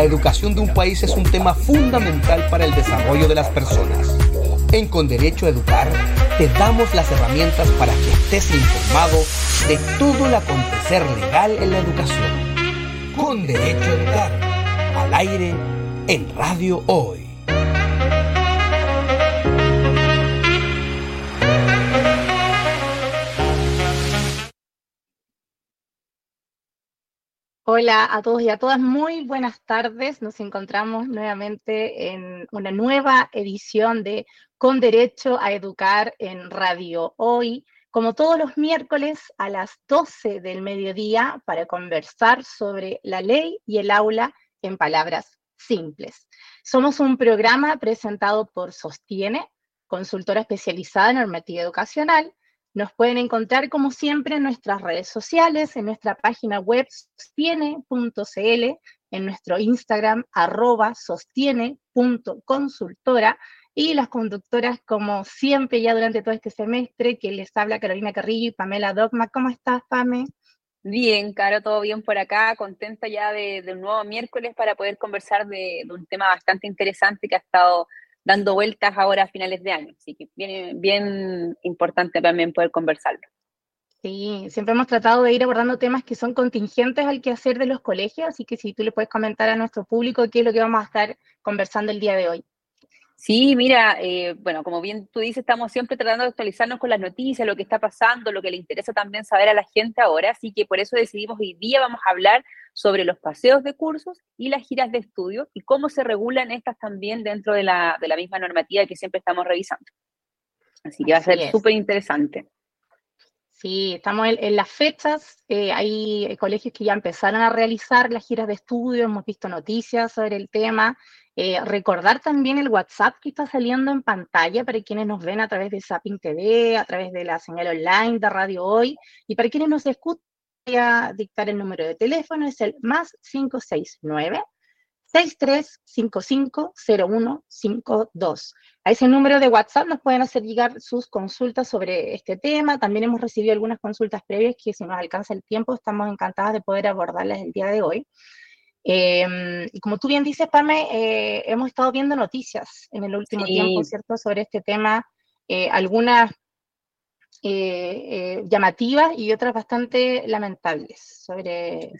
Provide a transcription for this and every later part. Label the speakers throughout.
Speaker 1: La educación de un país es un tema fundamental para el desarrollo de las personas. En Con Derecho a Educar te damos las herramientas para que estés informado de todo el acontecer legal en la educación. Con Derecho a Educar, al aire, en Radio Hoy.
Speaker 2: Hola a todos y a todas, muy buenas tardes. Nos encontramos nuevamente en una nueva edición de Con Derecho a Educar en Radio Hoy, como todos los miércoles a las 12 del mediodía, para conversar sobre la ley y el aula en palabras simples. Somos un programa presentado por Sostiene, consultora especializada en normativa educacional, nos pueden encontrar, como siempre, en nuestras redes sociales, en nuestra página web sostiene.cl, en nuestro Instagram, arroba sostiene.consultora, y las conductoras, como siempre, ya durante todo este semestre, que les habla Carolina Carrillo y Pamela Dogma. ¿Cómo estás, Pame?
Speaker 3: Bien, Caro, todo bien por acá, contenta ya de, un nuevo miércoles para poder conversar de, de, un tema bastante interesante que ha estado dando vueltas ahora a finales de año. Así que bien, bien importante también poder conversarlo.
Speaker 2: Sí, siempre hemos tratado de ir abordando temas que son contingentes al quehacer de los colegios, así que si tú le puedes comentar a nuestro público qué es lo que vamos a estar conversando el día de hoy.
Speaker 3: Sí, mira, eh, bueno, como bien tú dices, estamos siempre tratando de actualizarnos con las noticias, lo que está pasando, lo que le interesa también saber a la gente ahora, así que por eso decidimos hoy día vamos a hablar sobre los paseos de cursos y las giras de estudio y cómo se regulan estas también dentro de la, de la misma normativa que siempre estamos revisando. Así que va a ser súper interesante.
Speaker 2: Sí, estamos en, las fechas, eh, hay colegios que ya empezaron a realizar las giras de estudio, hemos visto noticias sobre el tema, eh, recordar también el WhatsApp que está saliendo en pantalla para quienes nos ven a través de Zapping TV, a través de la señal online de Radio Hoy, y para quienes nos escuchan, voy a dictar el número de teléfono, es el más 569 63550152. A ese número de WhatsApp nos pueden hacer llegar sus consultas sobre este tema. También hemos recibido algunas consultas previas que si nos alcanza el tiempo estamos encantadas de poder abordarlas el día de hoy. Em, y como tú bien dices, Pame, eh, hemos estado viendo noticias en el último tiempo, ¿cierto?, sobre este tema, eh, algunas eh, llamativas y otras bastante lamentables sobre,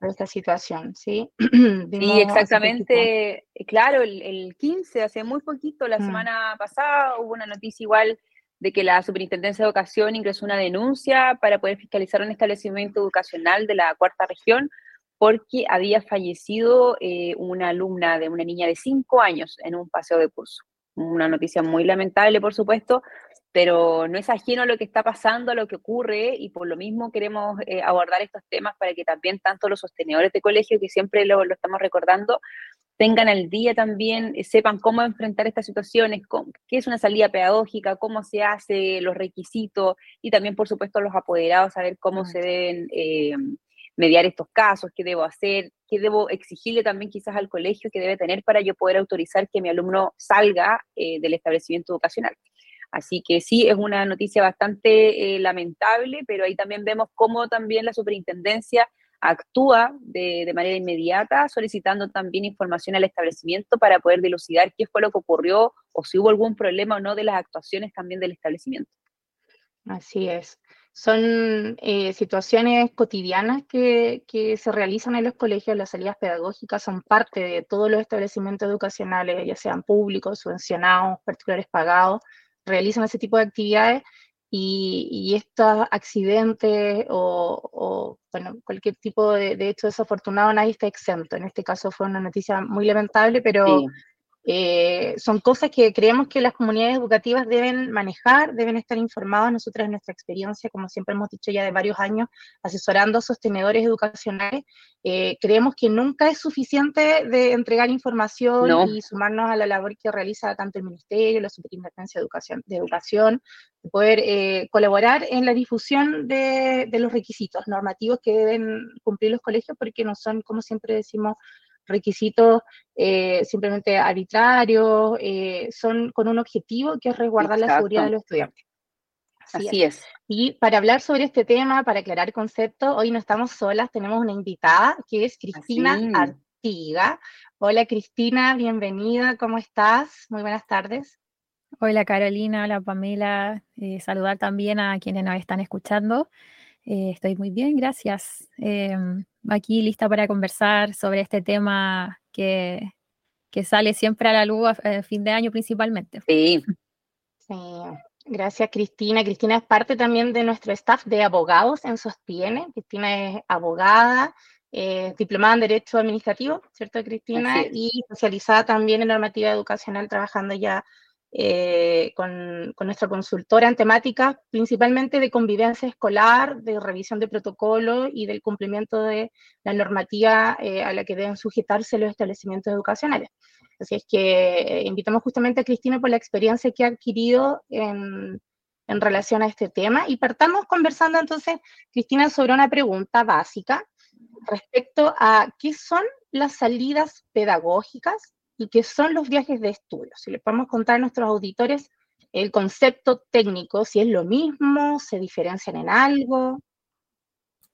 Speaker 2: esta situación, ¿sí?
Speaker 3: sí, exactamente, claro, el, el, 15, hace muy poquito, la mm. semana pasada, hubo una noticia igual de que la Superintendencia de Educación ingresó una denuncia para poder fiscalizar un establecimiento educacional de la cuarta región porque había fallecido eh, una alumna de una niña de cinco años en un paseo de curso. Una noticia muy lamentable, por supuesto, pero no es ajeno a lo que está pasando, a lo que ocurre, y por lo mismo queremos eh, abordar estos temas para que también tanto los sostenedores de colegio, que siempre lo, estamos recordando, tengan al día también, eh, sepan cómo enfrentar estas situaciones, qué es una salida pedagógica, cómo se hace, los requisitos, y también, por supuesto, los apoderados, saber cómo se deben mediar estos casos, qué debo hacer, qué debo exigirle también quizás al colegio que debe tener para yo poder autorizar que mi alumno salga eh, del establecimiento educacional. Así que sí, es una noticia bastante eh, lamentable, pero ahí también vemos cómo también la superintendencia actúa de, manera inmediata, solicitando también información al establecimiento para poder dilucidar qué fue lo que ocurrió o si hubo algún problema o no de las actuaciones también del establecimiento.
Speaker 2: Así es. Son eh, situaciones cotidianas que, se realizan en los colegios, las salidas pedagógicas son parte de todos los establecimientos educacionales, ya sean públicos, subvencionados, particulares pagados, realizan ese tipo de actividades y, estos accidentes o, bueno, cualquier tipo de, hecho desafortunado nadie está exento. En este caso fue una noticia muy lamentable, pero eh, son cosas que creemos que las comunidades educativas deben manejar, deben estar informadas. Nosotras en nuestra experiencia, como siempre hemos dicho ya de varios años, asesorando a sostenedores educacionales, eh, creemos que nunca es suficiente de entregar información y sumarnos a la labor que realiza tanto el Ministerio, la Superintendencia de Educación, de, educación, de poder eh, colaborar en la difusión de, de los requisitos normativos que deben cumplir los colegios, porque no son, como siempre decimos, requisitos eh, simplemente arbitrarios, eh, son con un objetivo que es resguardar la seguridad de los estudiantes.
Speaker 3: Así, es.
Speaker 2: Y para hablar sobre este tema, para aclarar conceptos, hoy no estamos solas, tenemos una invitada que es Cristina investiga. Hola Cristina, bienvenida, ¿cómo estás? Muy buenas tardes.
Speaker 4: Hola Carolina, hola Pamela, eh, saludar también a quienes nos están escuchando. Eh, estoy muy bien, gracias. Em, aquí lista para conversar sobre este tema que, que sale siempre a la luz a, fin de año principalmente.
Speaker 2: Sí. sí. Gracias, Cristina. Cristina es parte también de nuestro staff de abogados en Sostiene. Cristina es abogada, eh, diplomada en Derecho Administrativo, ¿cierto, Cristina? Y especializada también en normativa educacional, trabajando ya eh, con, nuestra consultora en temáticas principalmente de convivencia escolar, de revisión de protocolo y del cumplimiento de la normativa eh, a la que deben sujetarse los establecimientos educacionales. Así es que eh, invitamos justamente a Cristina por la experiencia que ha adquirido en, en relación a este tema y partamos conversando entonces, Cristina, sobre una pregunta básica respecto a qué son las salidas pedagógicas y qué son los viajes de estudio. Si le podemos contar a nuestros auditores el concepto técnico, si es lo mismo, se diferencian en algo.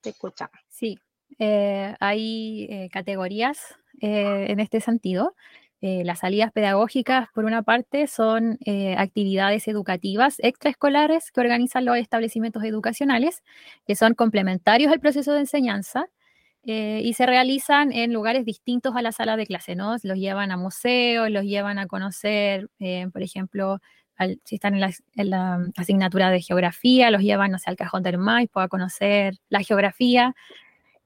Speaker 2: Te escuchamos.
Speaker 4: Sí, eh, hay eh, categorías eh, en este sentido. las salidas pedagógicas, por una parte, son actividades educativas extraescolares que organizan los establecimientos educacionales, que son complementarios al proceso de enseñanza eh, y se realizan en lugares distintos a la sala de clase, ¿no? Los llevan a museos, los llevan a conocer, eh, por ejemplo, si están en la, asignatura de geografía, los llevan, no sé, al Cajón del Maipo a conocer la geografía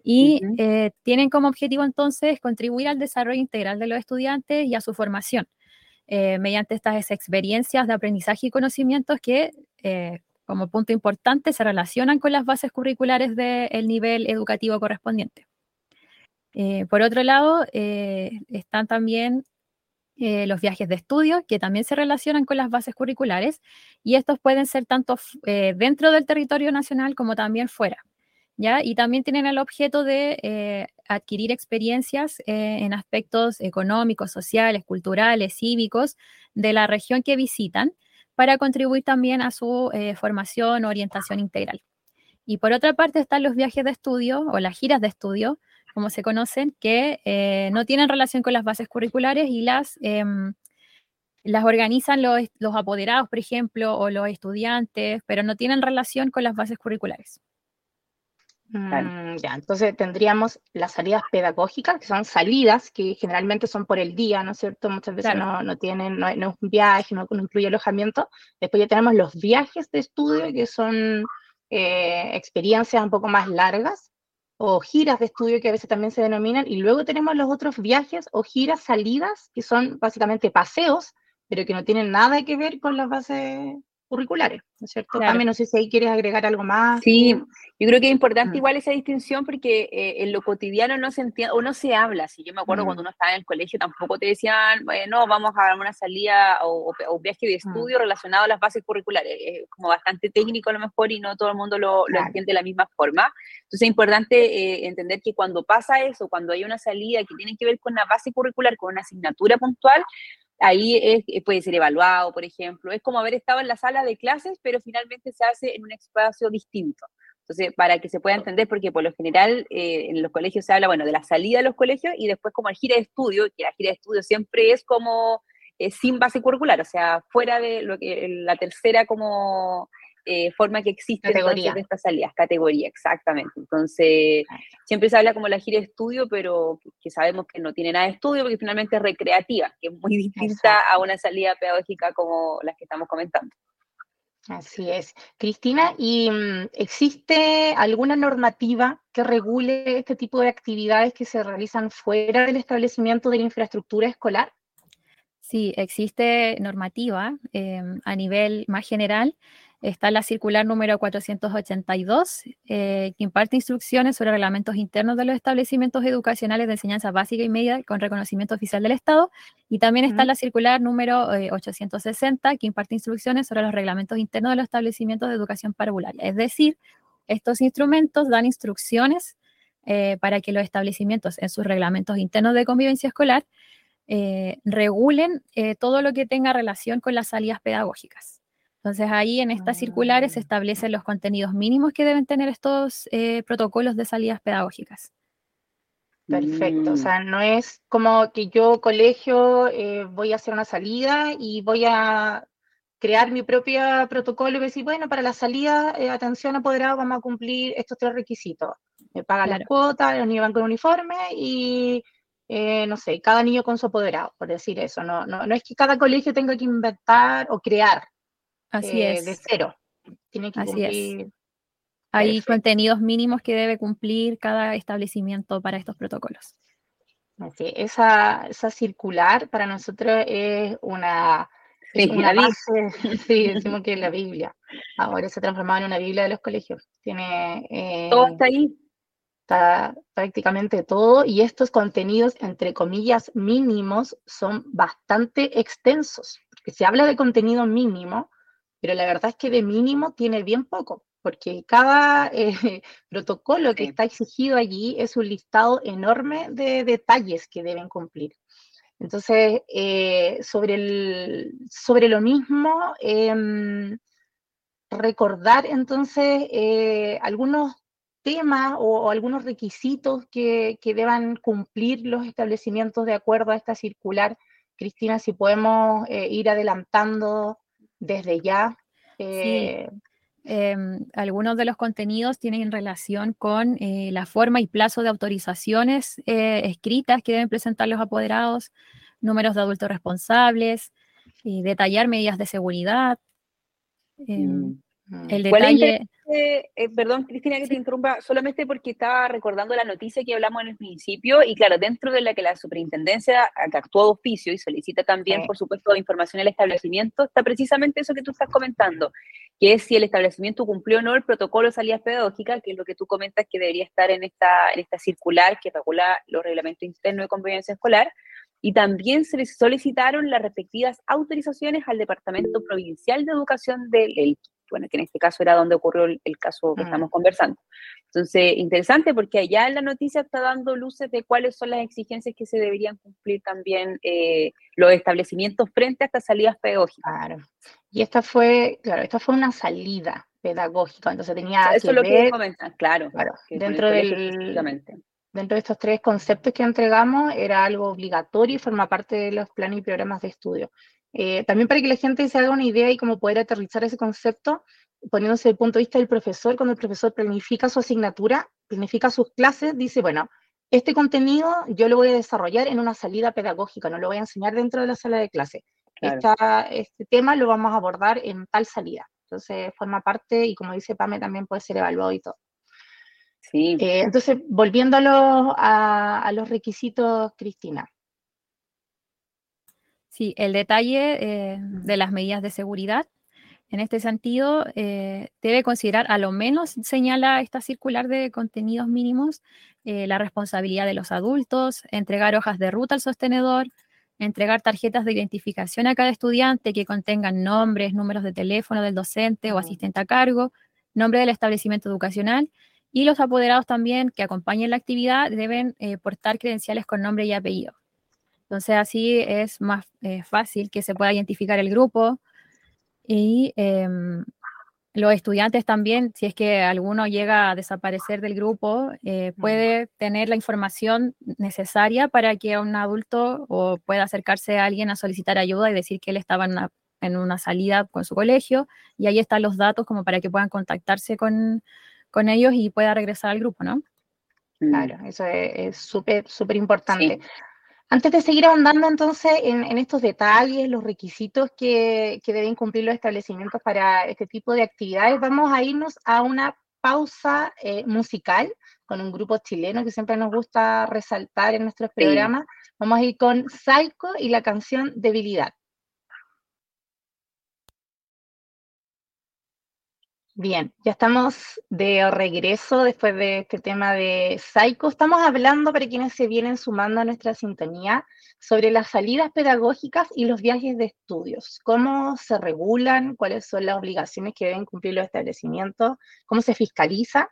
Speaker 4: y eh, tienen como objetivo entonces contribuir al desarrollo integral de los estudiantes y a su formación mediante estas experiencias de aprendizaje y conocimientos que como punto importante se relacionan con las bases curriculares del nivel educativo correspondiente. Eh, por otro lado, eh, están también eh, los viajes de estudio, que también se relacionan con las bases curriculares, y estos pueden ser tanto dentro del territorio nacional como también fuera. ¿ya? Y también tienen el objeto de adquirir experiencias en aspectos económicos, sociales, culturales, cívicos de la región que visitan, para contribuir también a su formación o orientación integral. Y por otra parte están los viajes de estudio o las giras de estudio, como se conocen, que eh, no tienen relación con las bases curriculares y las, em, las organizan los, los, apoderados, por ejemplo, o los estudiantes, pero no tienen relación con las bases curriculares.
Speaker 2: Mm, ya, entonces tendríamos las salidas pedagógicas, que son salidas que generalmente son por el día, ¿no es cierto? Muchas veces no, no, tienen, no, es un viaje, no, incluye alojamiento. Después ya tenemos los viajes de estudio, que son eh, experiencias un poco más largas, o giras de estudio que a veces también se denominan, y luego tenemos los otros viajes o giras salidas, que son básicamente paseos, pero que no tienen nada que ver con las bases curriculares, ¿no es cierto? También no sé si ahí quieres agregar algo más.
Speaker 3: Sí, yo creo que es importante mm. igual esa distinción porque eh, en lo cotidiano no se entiende o no se habla. Si yo me acuerdo mm. cuando uno estaba en el colegio tampoco te decían, bueno, vamos a una salida o, un viaje de mm. estudio relacionado a las bases curriculares. Es como bastante técnico a lo mejor y no todo el mundo lo, entiende de la misma forma. Entonces es importante eh, entender que cuando pasa eso, cuando hay una salida que tiene que ver con una base curricular, con una asignatura puntual, ahí eh, puede ser evaluado, por ejemplo. Es como haber estado en la sala de clases, pero finalmente se hace en un espacio distinto. Entonces, para que se pueda entender, porque por lo general eh, en los colegios se habla, bueno, de la salida de los colegios y después como el gira de estudio, que la gira de estudio siempre es como eh, sin base curricular, o sea, fuera de lo que la tercera como eh, forma que existe de estas salidas, categoría, exactamente. Entonces, siempre se habla como la gira de estudio, pero que, sabemos que no tiene nada de estudio porque finalmente es recreativa, que es muy distinta a una salida pedagógica como las que estamos comentando.
Speaker 2: Así es. Cristina, ¿y mm, existe alguna normativa que regule este tipo de actividades que se realizan fuera del establecimiento de la infraestructura escolar?
Speaker 4: Sí, existe normativa em, a nivel más general Está la circular número 482, eh, que imparte instrucciones sobre reglamentos internos de los establecimientos educacionales de enseñanza básica y media con reconocimiento oficial del Estado. Y también está la circular número 860, eh, que imparte instrucciones sobre los reglamentos internos de los establecimientos de educación parvularia. Es decir, estos instrumentos dan instrucciones eh, para que los establecimientos en sus reglamentos internos de convivencia escolar regulen todo lo que tenga relación con las salidas pedagógicas. Entonces ahí en estas circulares se ah. establecen los contenidos mínimos que deben tener estos eh, protocolos de salidas pedagógicas.
Speaker 2: Perfecto, o sea, no es como que yo colegio eh, voy a hacer una salida y voy a crear mi propio protocolo y decir, bueno, para la salida, eh, atención apoderado, vamos a cumplir estos tres requisitos. Me pagan la cuota, los niños van con uniforme y, eh, no sé, cada niño con su apoderado, por decir eso. No, no, no es que cada colegio tenga que inventar o crear
Speaker 4: Así es.
Speaker 2: de cero. Tiene que cumplir
Speaker 4: hay contenidos mínimos que debe cumplir cada establecimiento para estos protocolos.
Speaker 2: esa, esa circular para nosotros es una, una base, sí, decimos que es la Biblia. Ahora se ha transformado en una Biblia de los colegios. Tiene,
Speaker 3: eh, todo está ahí.
Speaker 2: Está prácticamente todo y estos contenidos, entre comillas, mínimos, son bastante extensos. Porque se habla de contenido mínimo, pero la verdad es que de mínimo tiene bien poco porque cada eh, protocolo que está exigido allí es un listado enorme de detalles que deben cumplir. Entonces, eh, sobre, el, sobre lo mismo, em, recordar entonces eh, algunos temas o, algunos requisitos que, que, deban cumplir los establecimientos de acuerdo a esta circular. Cristina, si podemos ir adelantando desde ya.
Speaker 4: Sí. Em, algunos de los contenidos tienen relación con eh, la forma y plazo de autorizaciones eh, escritas que deben presentar los apoderados, números de adultos responsables, detallar medidas de seguridad. Em,
Speaker 3: mm. El detalle. Eh, perdón, Cristina, que te interrumpa, solamente porque estaba recordando la noticia que hablamos en el principio, y claro, dentro de la que la superintendencia que actuó de oficio y solicita también, por supuesto, información al establecimiento, está precisamente eso que tú estás comentando, que es si el establecimiento cumplió o no el protocolo de salidas pedagógicas, que es lo que tú comentas que debería estar en esta, en esta circular que regula los reglamentos internos de convivencia escolar, y también se les solicitaron las respectivas autorizaciones al Departamento Provincial de Educación del bueno, que en este caso era donde ocurrió el, caso que mm. estamos conversando. Entonces, interesante porque allá en la noticia está dando luces de cuáles son las exigencias que se deberían cumplir también eh, los establecimientos frente a estas salidas pedagógicas.
Speaker 2: Claro. Y esta fue, claro, esta fue una salida pedagógica, entonces tenía
Speaker 3: Eso
Speaker 2: que
Speaker 3: es lo
Speaker 2: ver,
Speaker 3: que claro, claro
Speaker 2: dentro del dentro de estos tres conceptos que entregamos era algo obligatorio y forma parte de los planes y programas de estudio. Eh, también para que la gente se haga una idea y cómo poder aterrizar ese concepto, poniéndose desde el punto de vista del profesor, cuando el profesor planifica su asignatura, planifica sus clases, dice, bueno, este contenido yo lo voy a desarrollar en una salida pedagógica, no lo voy a enseñar dentro de la sala de clase. este tema lo vamos a abordar en tal salida. Entonces forma parte y como dice Pame también puede ser evaluado y todo.
Speaker 3: Sí.
Speaker 2: Eh, entonces, volviendo a los, a los requisitos, Cristina.
Speaker 4: Sí, el detalle eh, de las medidas de seguridad. En este sentido, eh, debe considerar, a lo menos señala esta circular de contenidos mínimos, eh, la responsabilidad de los adultos, entregar hojas de ruta al sostenedor, entregar tarjetas de identificación a cada estudiante que contengan nombres, números de teléfono del docente o asistente a cargo, nombre del establecimiento educacional y los apoderados también que acompañen la actividad deben portar credenciales con nombre y apellido. Entonces así es más eh, fácil que se pueda identificar el grupo y em, los estudiantes también, si es que alguno llega a desaparecer del grupo, eh, puede tener la información necesaria para que un adulto o pueda acercarse a alguien a solicitar ayuda y decir que él estaba en una, salida con su colegio y ahí están los datos como para que puedan contactarse con, ellos y pueda regresar al grupo, ¿no?
Speaker 2: Claro, eso es súper, súper importante. Antes de seguir ahondando entonces en, estos detalles, los requisitos que, deben cumplir los establecimientos para este tipo de actividades, vamos a irnos a una pausa eh, musical con un grupo chileno que siempre nos gusta resaltar en nuestros programas. Vamos a ir con Psycho y la canción Debilidad. Bien, ya estamos de regreso después de este tema de Psycho. Estamos hablando para quienes se vienen sumando a nuestra sintonía sobre las salidas pedagógicas y los viajes de estudios. ¿Cómo se regulan? ¿Cuáles son las obligaciones que deben cumplir los establecimientos? ¿Cómo se fiscaliza?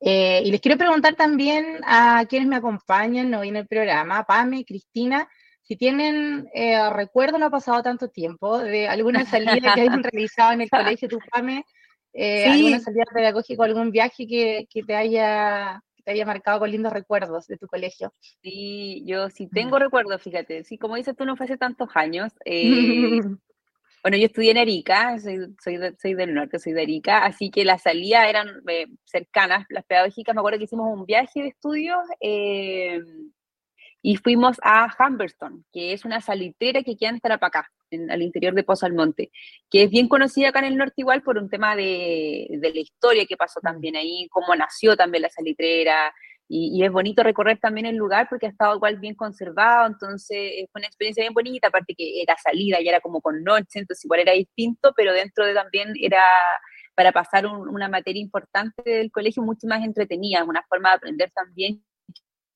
Speaker 2: Eh, y les quiero preguntar también a quienes me acompañan hoy en el programa, Pame, Cristina, si tienen eh, recuerdo, no ha pasado tanto tiempo, de alguna salida que hayan realizado en el colegio, tu Eh, alguna salida pedagógica, algún viaje que, te haya, te haya marcado con lindos recuerdos de tu colegio.
Speaker 3: Sí, yo sí tengo recuerdos, fíjate. Sí, como dices tú, no fue hace tantos años. Eh, bueno, yo estudié en Arica, soy, soy, del norte, soy de Arica, así que las salidas eran eh, cercanas, las pedagógicas. Me acuerdo que hicimos un viaje de estudios eh, y fuimos a Humberston, que es una salitrera que queda en Tarapacá, en, al interior de Pozo Almonte, que es bien conocida acá en el norte igual por un tema de, de la historia que pasó también ahí, cómo nació también la salitrera, y, es bonito recorrer también el lugar porque ha estado igual bien conservado, entonces fue una experiencia bien bonita, aparte que era salida y era como con noche, entonces igual era distinto, pero dentro de también era para pasar una materia importante del colegio mucho más entretenida, una forma de aprender también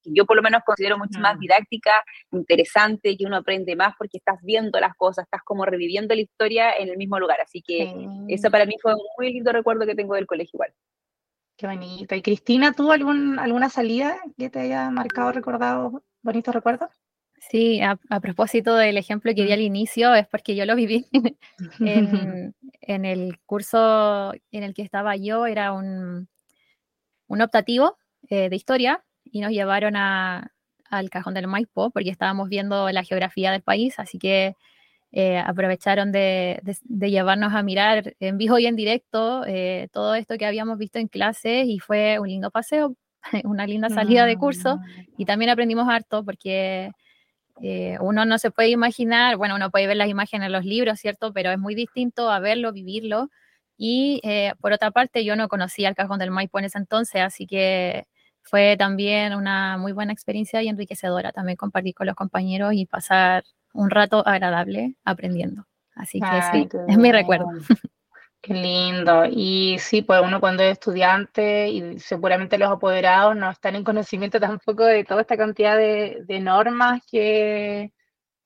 Speaker 3: que yo por lo menos considero mucho más mm. didáctica, interesante, que uno aprende más porque estás viendo las cosas, estás como reviviendo la historia en el mismo lugar. Así que eso para mí fue un muy lindo recuerdo que tengo del colegio igual.
Speaker 2: Qué bonito. ¿Y Cristina, tú algún, alguna salida que te haya marcado, recordado, bonitos recuerdos?
Speaker 4: Sí, a, propósito del ejemplo que di mm. al inicio, es porque yo lo viví en, el curso en el que estaba yo, era un, un optativo eh, de historia y nos llevaron a, al cajón del Maipo porque estábamos viendo la geografía del país, así que eh, aprovecharon de, llevarnos a mirar en vivo y en directo eh, todo esto que habíamos visto en clases y fue un lindo paseo, una linda salida de curso y también aprendimos harto porque eh, uno no se puede imaginar, bueno, uno puede ver las imágenes en los libros, ¿cierto? Pero es muy distinto a verlo, vivirlo. Y por otra parte, yo no conocía el Cajón del Maipo en ese entonces, así que fue también una muy buena experiencia y enriquecedora también compartir con los compañeros y pasar un rato agradable aprendiendo. Así que sí, es mi recuerdo.
Speaker 2: Qué lindo. Y sí, pues uno cuando es estudiante y seguramente los apoderados no están en conocimiento tampoco de toda esta cantidad de, normas que,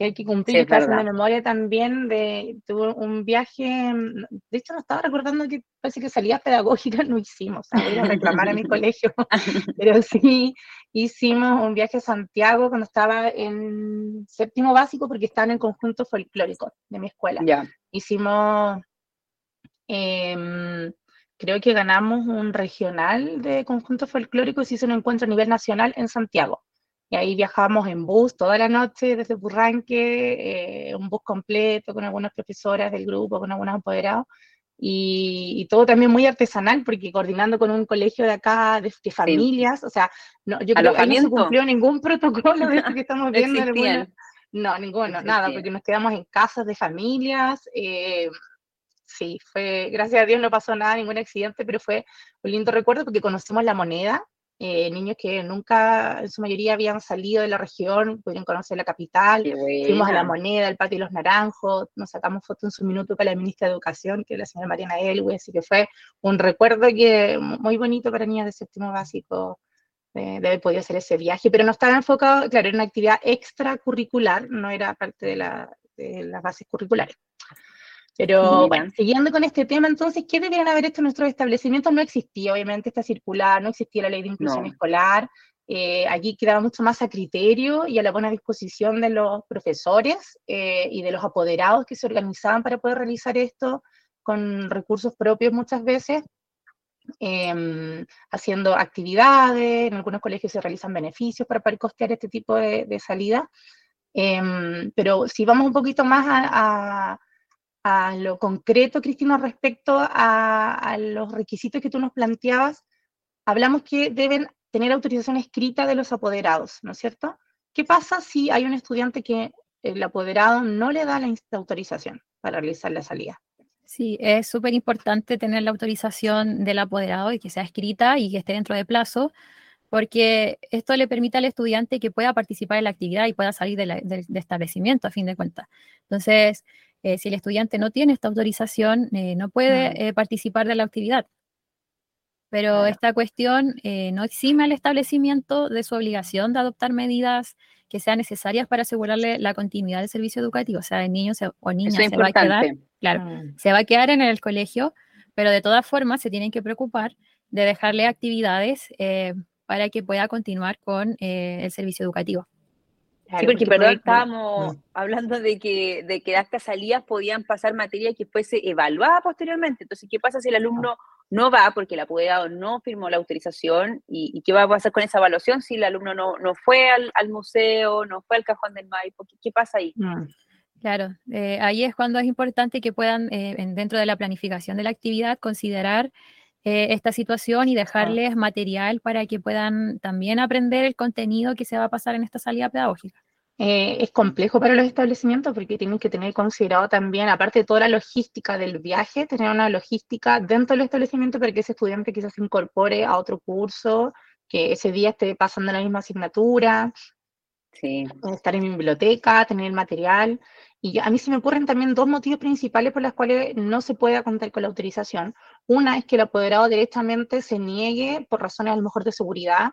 Speaker 2: hay que cumplir. Sí, Estás memoria también de, tuve un viaje, de hecho no estaba recordando que parece que salía pedagógica no hicimos, a voy a reclamar a mi colegio, pero sí hicimos un viaje a Santiago cuando estaba en séptimo básico porque estaba en el conjunto folclórico de mi escuela. Hicimos, em, creo que ganamos un regional de conjunto folclórico y se hizo un encuentro a nivel nacional en Santiago. Y ahí viajamos en bus toda la noche desde Burranque, eh, un bus completo con algunas profesoras del grupo, con algunos apoderados y, todo también muy artesanal, porque coordinando con un colegio de acá, de, familias, o sea, no, yo creo que no se cumplió ningún protocolo de esto que estamos viendo. no, ninguno, nada, porque nos quedamos en casas de familias. Eh, sí, fue, gracias a Dios no pasó nada, ningún accidente, pero fue un lindo recuerdo porque conocimos la moneda, eh, niños que nunca, en su mayoría, habían salido de la región, pudieron conocer la capital, fuimos a la moneda, el patio de los naranjos, nos sacamos fotos en su minuto con la ministra de Educación, que es la señora Mariana Elwe, así que fue un recuerdo que muy bonito para niñas de séptimo básico de, haber podido hacer ese viaje, pero no estaba enfocado, claro, era una actividad extracurricular, no era parte de, la, de las bases curriculares. Pero bueno, siguiendo con este tema, entonces, ¿qué deberían haber hecho nuestros establecimientos? No existía, obviamente, esta circular, no existía la ley de inclusión escolar. Eh, aquí quedaba mucho más a criterio y a la buena disposición de los profesores eh, y de los apoderados que se organizaban para poder realizar esto con recursos propios muchas veces, em, haciendo actividades, en algunos colegios se realizan beneficios para poder costear este tipo de, salida. Em, pero si vamos un poquito más a a lo concreto, Cristina, respecto a, los requisitos que tú nos planteabas, hablamos que deben tener autorización escrita de los apoderados, ¿no es cierto? ¿Qué pasa si hay un estudiante que el apoderado no le da la autorización para realizar la salida?
Speaker 4: Sí, es súper importante tener la autorización del apoderado y que sea escrita y que esté dentro de plazo, porque esto le permite al estudiante que pueda participar en la actividad y pueda salir del establecimiento a fin de cuentas. Entonces, eh, si el estudiante no tiene esta autorización, eh, no puede eh, participar de la actividad. Pero esta cuestión no exime al establecimiento de su obligación de adoptar medidas que sean necesarias para asegurarle la continuidad del servicio educativo. O sea, el niño o niña se va a quedar, claro, mm. se va a quedar en el colegio, pero de todas formas se tienen que preocupar de dejarle actividades para que pueda continuar con el servicio educativo
Speaker 3: sí, porque, perdón, estábamos hablando de que, de que estas salidas podían pasar materia que fuese evaluada posteriormente. Entonces, ¿qué pasa si el alumno no va porque el apoderado no firmó la autorización y, qué va a pasar con esa evaluación si el alumno no, no fue al, museo, no fue al cajón del Maipo, ¿qué, pasa ahí? Mm.
Speaker 4: Claro, eh, ahí es cuando es importante que puedan, eh, dentro de la planificación de la actividad, considerar eh, esta situación y dejarles material para que puedan también aprender el contenido que se va a pasar en esta salida pedagógica.
Speaker 2: es complejo para los establecimientos porque tienen que tener considerado también, aparte de toda la logística del viaje, tener una logística dentro del establecimiento para que ese estudiante quizás se incorpore a otro curso, que ese día esté pasando la misma asignatura, sí. estar en biblioteca, tener material. Y a mí se me ocurren también dos motivos principales por los cuales no se puede contar con la autorización. Una es que el apoderado directamente se niegue por razones a lo mejor de seguridad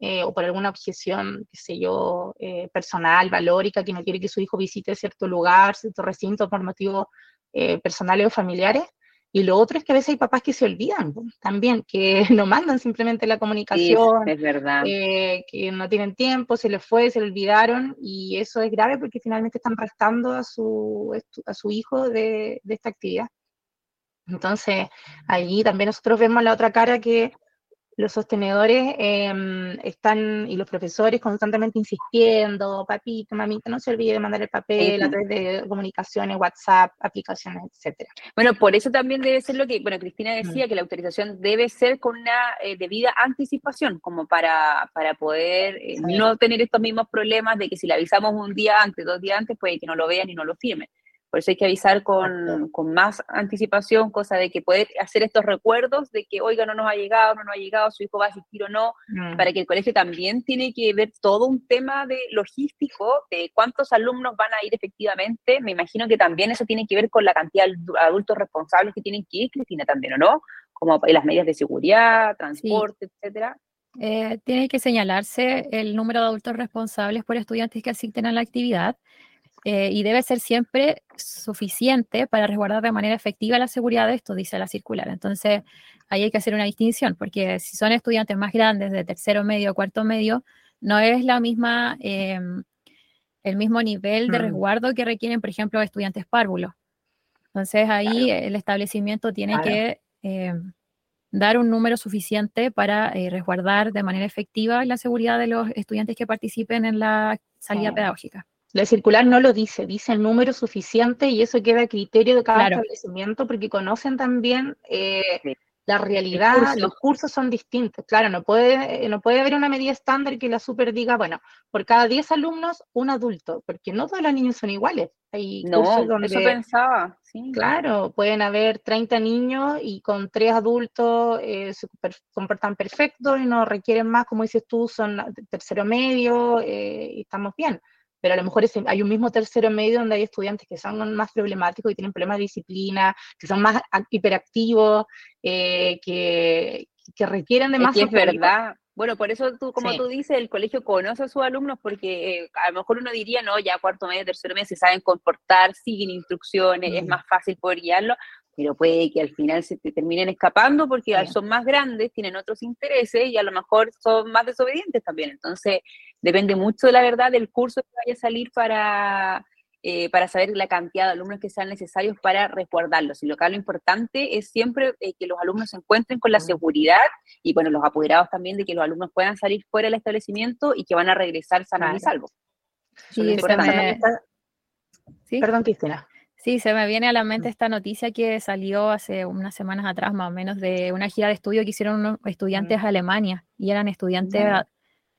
Speaker 2: eh, o por alguna objeción, qué sé yo, eh, personal, valórica, que no quiere que su hijo visite cierto lugar, cierto recinto por motivos eh, personales o familiares. Y lo otro es que a veces hay papás que se olvidan también, que no mandan simplemente la comunicación,
Speaker 3: es verdad.
Speaker 2: Eh, que no tienen tiempo, se les fue, se le olvidaron, y eso es grave porque finalmente están restando a su, a su hijo de, de esta actividad. Entonces, allí también nosotros vemos la otra cara que los sostenedores em, están y los profesores constantemente insistiendo, papito, mamita, no se olvide de mandar el papel a través de comunicaciones, WhatsApp, aplicaciones, etcétera.
Speaker 3: Bueno, por eso también debe ser lo que, bueno, Cristina decía, mm. que la autorización debe ser con una eh, debida anticipación, como para, para poder eh, no tener estos mismos problemas de que si le avisamos un día antes, dos días antes, puede que no lo vean y no lo firmen. Por eso hay que avisar con, con, más anticipación, cosa de que poder hacer estos recuerdos de que, oiga, no nos ha llegado, no nos ha llegado, su hijo va a asistir o no, mm. para que el colegio también tiene que ver todo un tema de logístico, de cuántos alumnos van a ir efectivamente. Me imagino que también eso tiene que ver con la cantidad de adultos responsables que tienen que ir, Cristina, también, ¿o no? Como las medidas de seguridad, transporte, etcétera.
Speaker 4: Eh, tiene que señalarse el número de adultos responsables por estudiantes que asisten a la actividad eh, y debe ser siempre suficiente para resguardar de manera efectiva la seguridad de esto, dice la circular. Entonces, ahí hay que hacer una distinción, porque si son estudiantes más grandes, de tercero medio, cuarto medio, no es la misma, em, el mismo nivel de mm. resguardo que requieren, por ejemplo, estudiantes párvulos. Entonces, ahí el establecimiento tiene que em, dar un número suficiente para eh, resguardar de manera efectiva la seguridad de los estudiantes que participen en la salida pedagógica.
Speaker 2: La circular no lo dice, dice el número suficiente y eso queda a criterio de cada establecimiento porque conocen también eh, la realidad, los cursos son distintos. Claro, no puede, no puede haber una medida estándar que la super diga, bueno, por cada 10 alumnos, un adulto, porque no todos los niños son iguales.
Speaker 3: Hay no, donde, eso pensaba. Sí.
Speaker 2: Claro, pueden haber 30 niños y con tres adultos eh, se comportan perfecto y no requieren más, como dices tú, son tercero medio eh, y estamos bien pero a lo mejor hay un mismo tercero medio donde hay estudiantes que son más problemáticos y tienen problemas de disciplina, que son más hiperactivos, eh, que, que, requieren de más...
Speaker 3: Es, es verdad. Bueno, por eso tú, como tú dices, el colegio conoce a sus alumnos porque eh, a lo mejor uno diría, no, ya cuarto medio, tercero medio se saben comportar, siguen instrucciones, es mm. más fácil poder guiarlo, pero puede que al final se te terminen escapando porque son más grandes, tienen otros intereses y a lo mejor son más desobedientes también. Entonces, depende mucho de la verdad del curso que vaya a salir para, eh, para saber la cantidad de alumnos que sean necesarios para resguardarlos. Y lo que lo importante es siempre eh, que los alumnos se encuentren con la seguridad y, bueno, los apoderados también de que los alumnos puedan salir fuera del establecimiento y que van a regresar sanos y salvos.
Speaker 2: Sí, Perdón, Cristina.
Speaker 4: Sí, se me viene a la mente mm. esta noticia que salió hace unas semanas atrás, más o menos, de una gira de estudio que hicieron unos estudiantes mm. a Alemania y eran estudiantes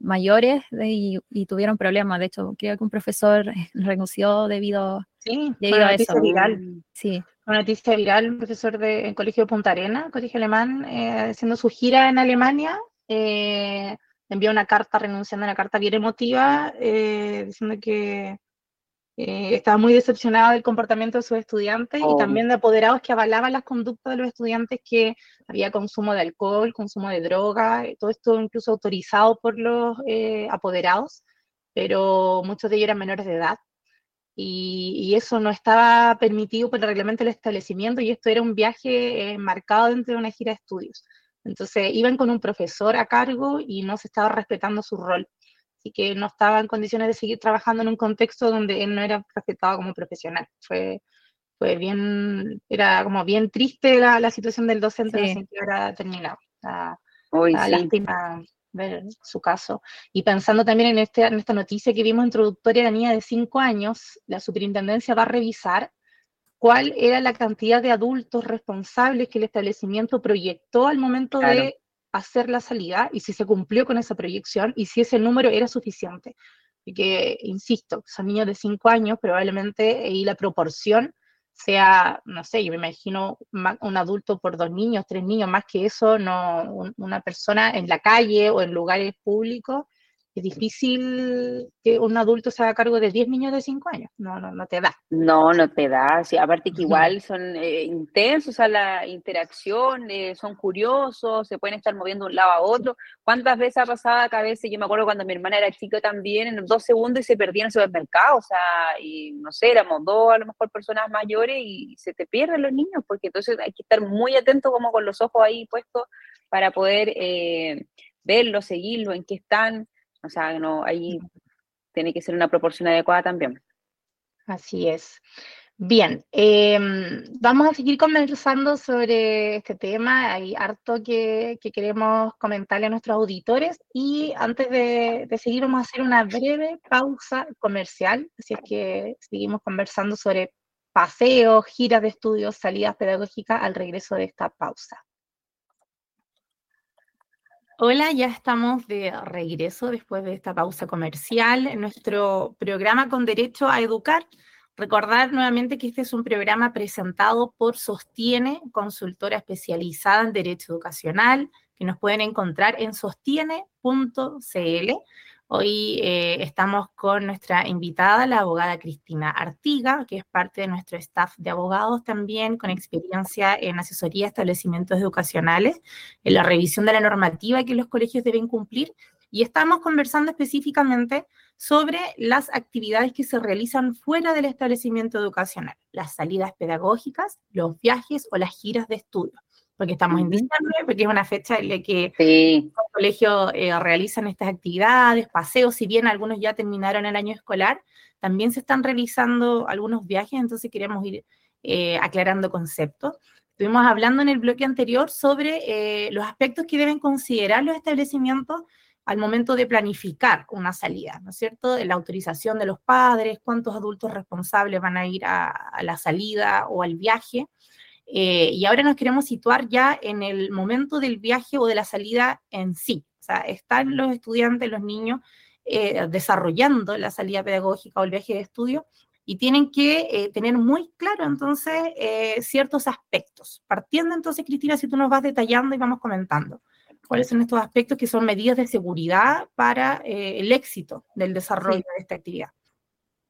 Speaker 4: mayores y, tuvieron problemas. De hecho, creo que un profesor renunció debido,
Speaker 2: sí,
Speaker 4: debido
Speaker 2: a eso. Viral. Sí. Una noticia viral, un profesor del Colegio de Punta Arena, Colegio Alemán, eh, haciendo su gira en Alemania. Eh, envió una carta renunciando una carta bien emotiva, eh, diciendo que eh, estaba muy decepcionada del comportamiento de sus estudiantes y oh. también de apoderados que avalaban las conductas de los estudiantes que había consumo de alcohol, consumo de droga, todo esto incluso autorizado por los eh, apoderados, pero muchos de ellos eran menores de edad. Y, eso no estaba permitido por el reglamento del establecimiento y esto era un viaje eh, marcado dentro de una gira de estudios. Entonces iban con un profesor a cargo y no se estaba respetando su rol y que no estaba en condiciones de seguir trabajando en un contexto donde él no era respetado como profesional. Fue, fue bien, era como bien triste la, situación del docente, sí. que ahora terminado. La, lástima ver su caso. Y pensando también en, este, en esta noticia que vimos introductoria de la niña de 5 años, la superintendencia va a revisar cuál era la cantidad de adultos responsables que el establecimiento proyectó al momento de hacer la salida y si se cumplió con esa proyección y si ese número era suficiente. Y que, insisto, son niños de 5 años, probablemente, y la proporción sea, no sé, yo me imagino un adulto por dos niños, tres niños, más que eso, no una persona en la calle o en lugares públicos es difícil que un adulto se haga cargo de 10 niños de 5 años, no, no, no te da.
Speaker 3: No, no te da, sí, aparte que igual son eh, intensos a la interacción, eh, son curiosos, se pueden estar moviendo de un lado a otro. ¿Cuántas veces ha pasado a veces, yo me acuerdo cuando mi hermana era chica también, en dos segundos y se perdía en el supermercado, o sea, y no sé, éramos dos a lo mejor personas mayores y se te pierden los niños, porque entonces hay que estar muy atento como con los ojos ahí puestos para poder eh, verlos, seguirlos, en qué están. O sea, no, ahí tiene que ser una proporción adecuada también.
Speaker 2: Así es. Bien, em, vamos a seguir conversando sobre este tema. Hay harto que, queremos comentarle a nuestros auditores y antes de, de, seguir vamos a hacer una breve pausa comercial, así es que seguimos conversando sobre paseos, giras de estudios, salidas pedagógicas al regreso de esta pausa. Hola, ya estamos de regreso después de esta pausa comercial nuestro programa con derecho a educar. Recordar nuevamente que este es un programa presentado por Sostiene, consultora especializada en derecho educacional, que nos pueden encontrar en sostiene.cl Hoy eh, estamos con nuestra invitada, la abogada Cristina Artiga, que es parte de nuestro staff de abogados también, con experiencia en asesoría de establecimientos educacionales, en la revisión de la normativa que los colegios deben cumplir. Y estamos conversando específicamente sobre las actividades que se realizan fuera del establecimiento educacional, las salidas pedagógicas, los viajes o las giras de estudio porque estamos en diciembre, porque es una fecha en la que los colegios eh, realizan estas actividades, paseos, si bien algunos ya terminaron el año escolar, también se están realizando algunos viajes, entonces queremos ir eh, aclarando conceptos. Estuvimos hablando en el bloque anterior sobre eh, los aspectos que deben considerar los establecimientos al momento de planificar una salida, ¿no es cierto? La autorización de los padres, cuántos adultos responsables van a ir a la salida o al viaje, eh, y ahora nos queremos situar ya en el momento del viaje o de la salida en sí. O sea, están los estudiantes, los niños, eh, desarrollando la salida pedagógica o el viaje de estudio y tienen que eh, tener muy claro entonces ciertos aspectos. Partiendo entonces, Cristina, si tú nos vas detallando y vamos comentando cuáles son estos aspectos que son medidas de seguridad para el éxito del desarrollo de esta actividad.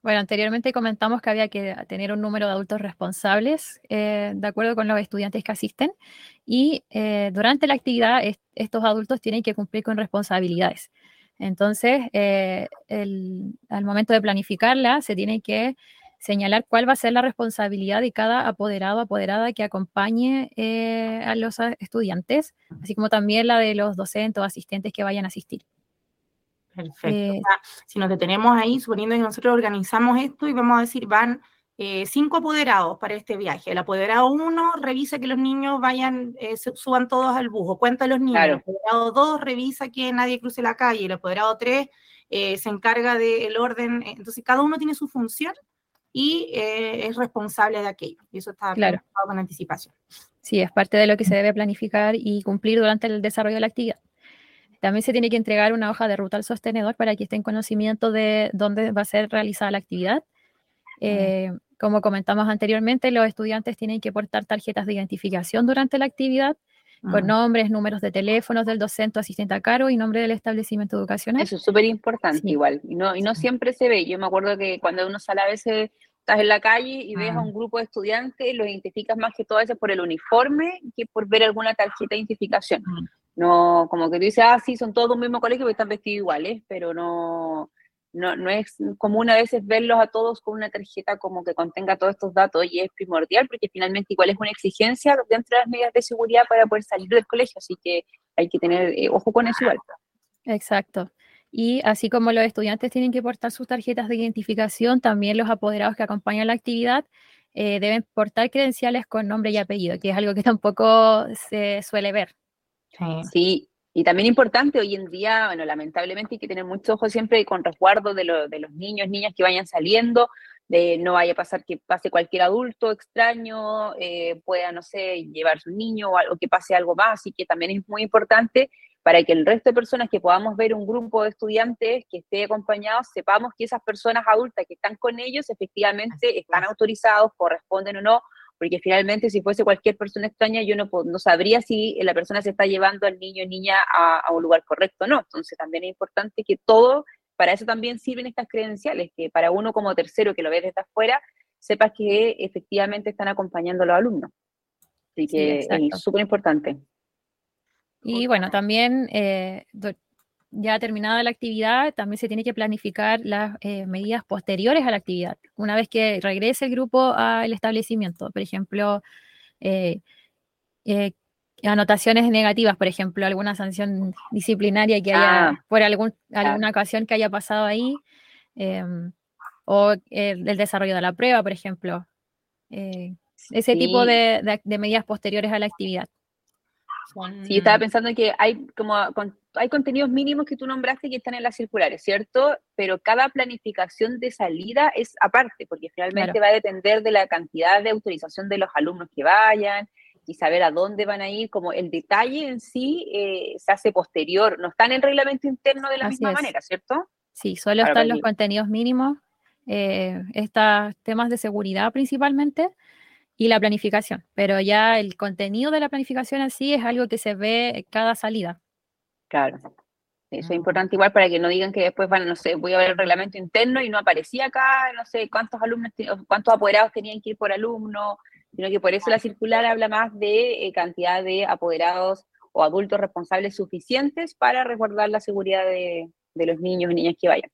Speaker 4: Bueno, anteriormente comentamos que había que tener un número de adultos responsables eh, de acuerdo con los estudiantes que asisten y eh, durante la actividad estos adultos tienen que cumplir con responsabilidades. Entonces, eh, al momento de planificarla, se tiene que señalar cuál va a ser la responsabilidad de cada apoderado o apoderada que acompañe a los estudiantes, así como también la de los docentes o asistentes que vayan a asistir.
Speaker 2: Perfecto. Eh, si nos detenemos ahí, suponiendo que nosotros organizamos esto y vamos a decir, van eh, cinco apoderados para este viaje. El apoderado uno revisa que los niños vayan, eh, suban todos al bus, cuenta a los niños. El apoderado dos revisa que nadie cruce la calle. El apoderado tres se encarga del orden. Entonces, cada uno tiene su función y es responsable de aquello. Y eso está
Speaker 4: claro.
Speaker 2: con anticipación.
Speaker 4: Sí, es parte de lo que se debe planificar y cumplir durante el desarrollo de la actividad. También se tiene que entregar una hoja de ruta al sostenedor para que esté en conocimiento de dónde va a ser realizada la actividad. Eh, como comentamos anteriormente, los estudiantes tienen que portar tarjetas de identificación durante la actividad con nombres, números de teléfonos del docente o asistente a cargo y nombre del establecimiento educacional.
Speaker 3: Eso es súper importante igual, y no, y no siempre se ve. Yo me acuerdo que cuando uno sale a veces, estás en la calle y ves a un grupo de estudiantes, los identificas más que todo eso por el uniforme que por ver alguna tarjeta de identificación. No, como que tú dices, ah, sí, son todos de un mismo colegio porque están vestidos iguales, pero no, no, no es común a veces verlos a todos con una tarjeta como que contenga todos estos datos y es primordial porque finalmente igual es una exigencia dentro de las medidas de seguridad para poder salir del colegio, así que hay que tener eh, ojo con eso igual.
Speaker 4: Exacto. Y así como los estudiantes tienen que portar sus tarjetas de identificación, también los apoderados que acompañan la actividad eh, deben portar credenciales con nombre y apellido, que es algo que tampoco se suele ver.
Speaker 3: Sí, y también importante hoy en día, bueno, lamentablemente hay que tener mucho ojo siempre con resguardo de, de los niños, niñas que vayan saliendo, de no vaya a pasar que pase cualquier adulto extraño, eh, pueda, no sé, llevar su niño o algo que pase algo más, y que también es muy importante para que el resto de personas que podamos ver un grupo de estudiantes que esté acompañado, sepamos que esas personas adultas que están con ellos efectivamente están autorizados, corresponden o no, porque finalmente si fuese cualquier persona extraña yo no, no sabría si la persona se está llevando al niño o niña a, a un lugar correcto o no. Entonces también es importante que todo, para eso también sirven estas credenciales, que para uno como tercero que lo ve desde afuera, sepas que efectivamente están acompañando a los alumnos. Así que es súper importante.
Speaker 4: Y bueno, también eh, ya terminada la actividad, también se tiene que planificar las eh, medidas posteriores a la actividad. Una vez que regrese el grupo al establecimiento, por ejemplo, eh, anotaciones negativas, por ejemplo, alguna sanción disciplinaria que haya, ah, por algún, alguna ocasión que haya pasado ahí, o el, desarrollo de la prueba, por ejemplo. ese tipo de medidas posteriores a la actividad.
Speaker 3: Sí, estaba pensando que hay como hay contenidos mínimos que tú nombraste que están en las circulares, ¿cierto? Pero cada planificación de salida es aparte, porque finalmente va a depender de la cantidad de autorización de los alumnos que vayan y saber a dónde van a ir, como el detalle en sí eh, se hace posterior, no están en el reglamento interno de la misma manera, ¿cierto?
Speaker 4: Sí, solo están los contenidos mínimos, eh, estos temas de seguridad principalmente, y la planificación, pero ya el contenido de la planificación así es algo que se ve cada salida.
Speaker 3: Claro. Eso es importante igual para que no digan que después van, no sé, voy a ver el reglamento interno y no aparecía acá, no sé, cuántos alumnos, cuántos apoderados tenían que ir por alumno, sino que por eso la circular habla más de eh, cantidad de apoderados o adultos responsables suficientes para resguardar la seguridad de, de los niños y niñas que vayan.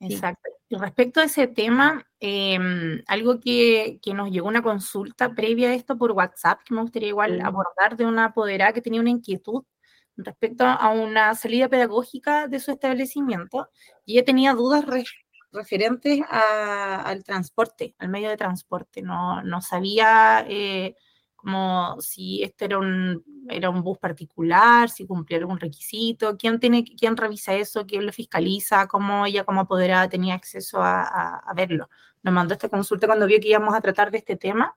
Speaker 2: Exacto. Y respecto a ese tema, em, algo que, nos llegó una consulta previa a esto por WhatsApp, que me gustaría igual mm. abordar de una apoderada que tenía una inquietud respecto a una salida pedagógica de su establecimiento y ella tenía dudas referentes al transporte, al medio de transporte. No, no sabía eh, como si este era un, era un bus particular, si cumplía algún requisito, quién, tiene, quién revisa eso, quién lo fiscaliza, cómo ella como apoderada tenía acceso a, verlo. Nos mandó esta consulta cuando vio que íbamos a tratar de este tema.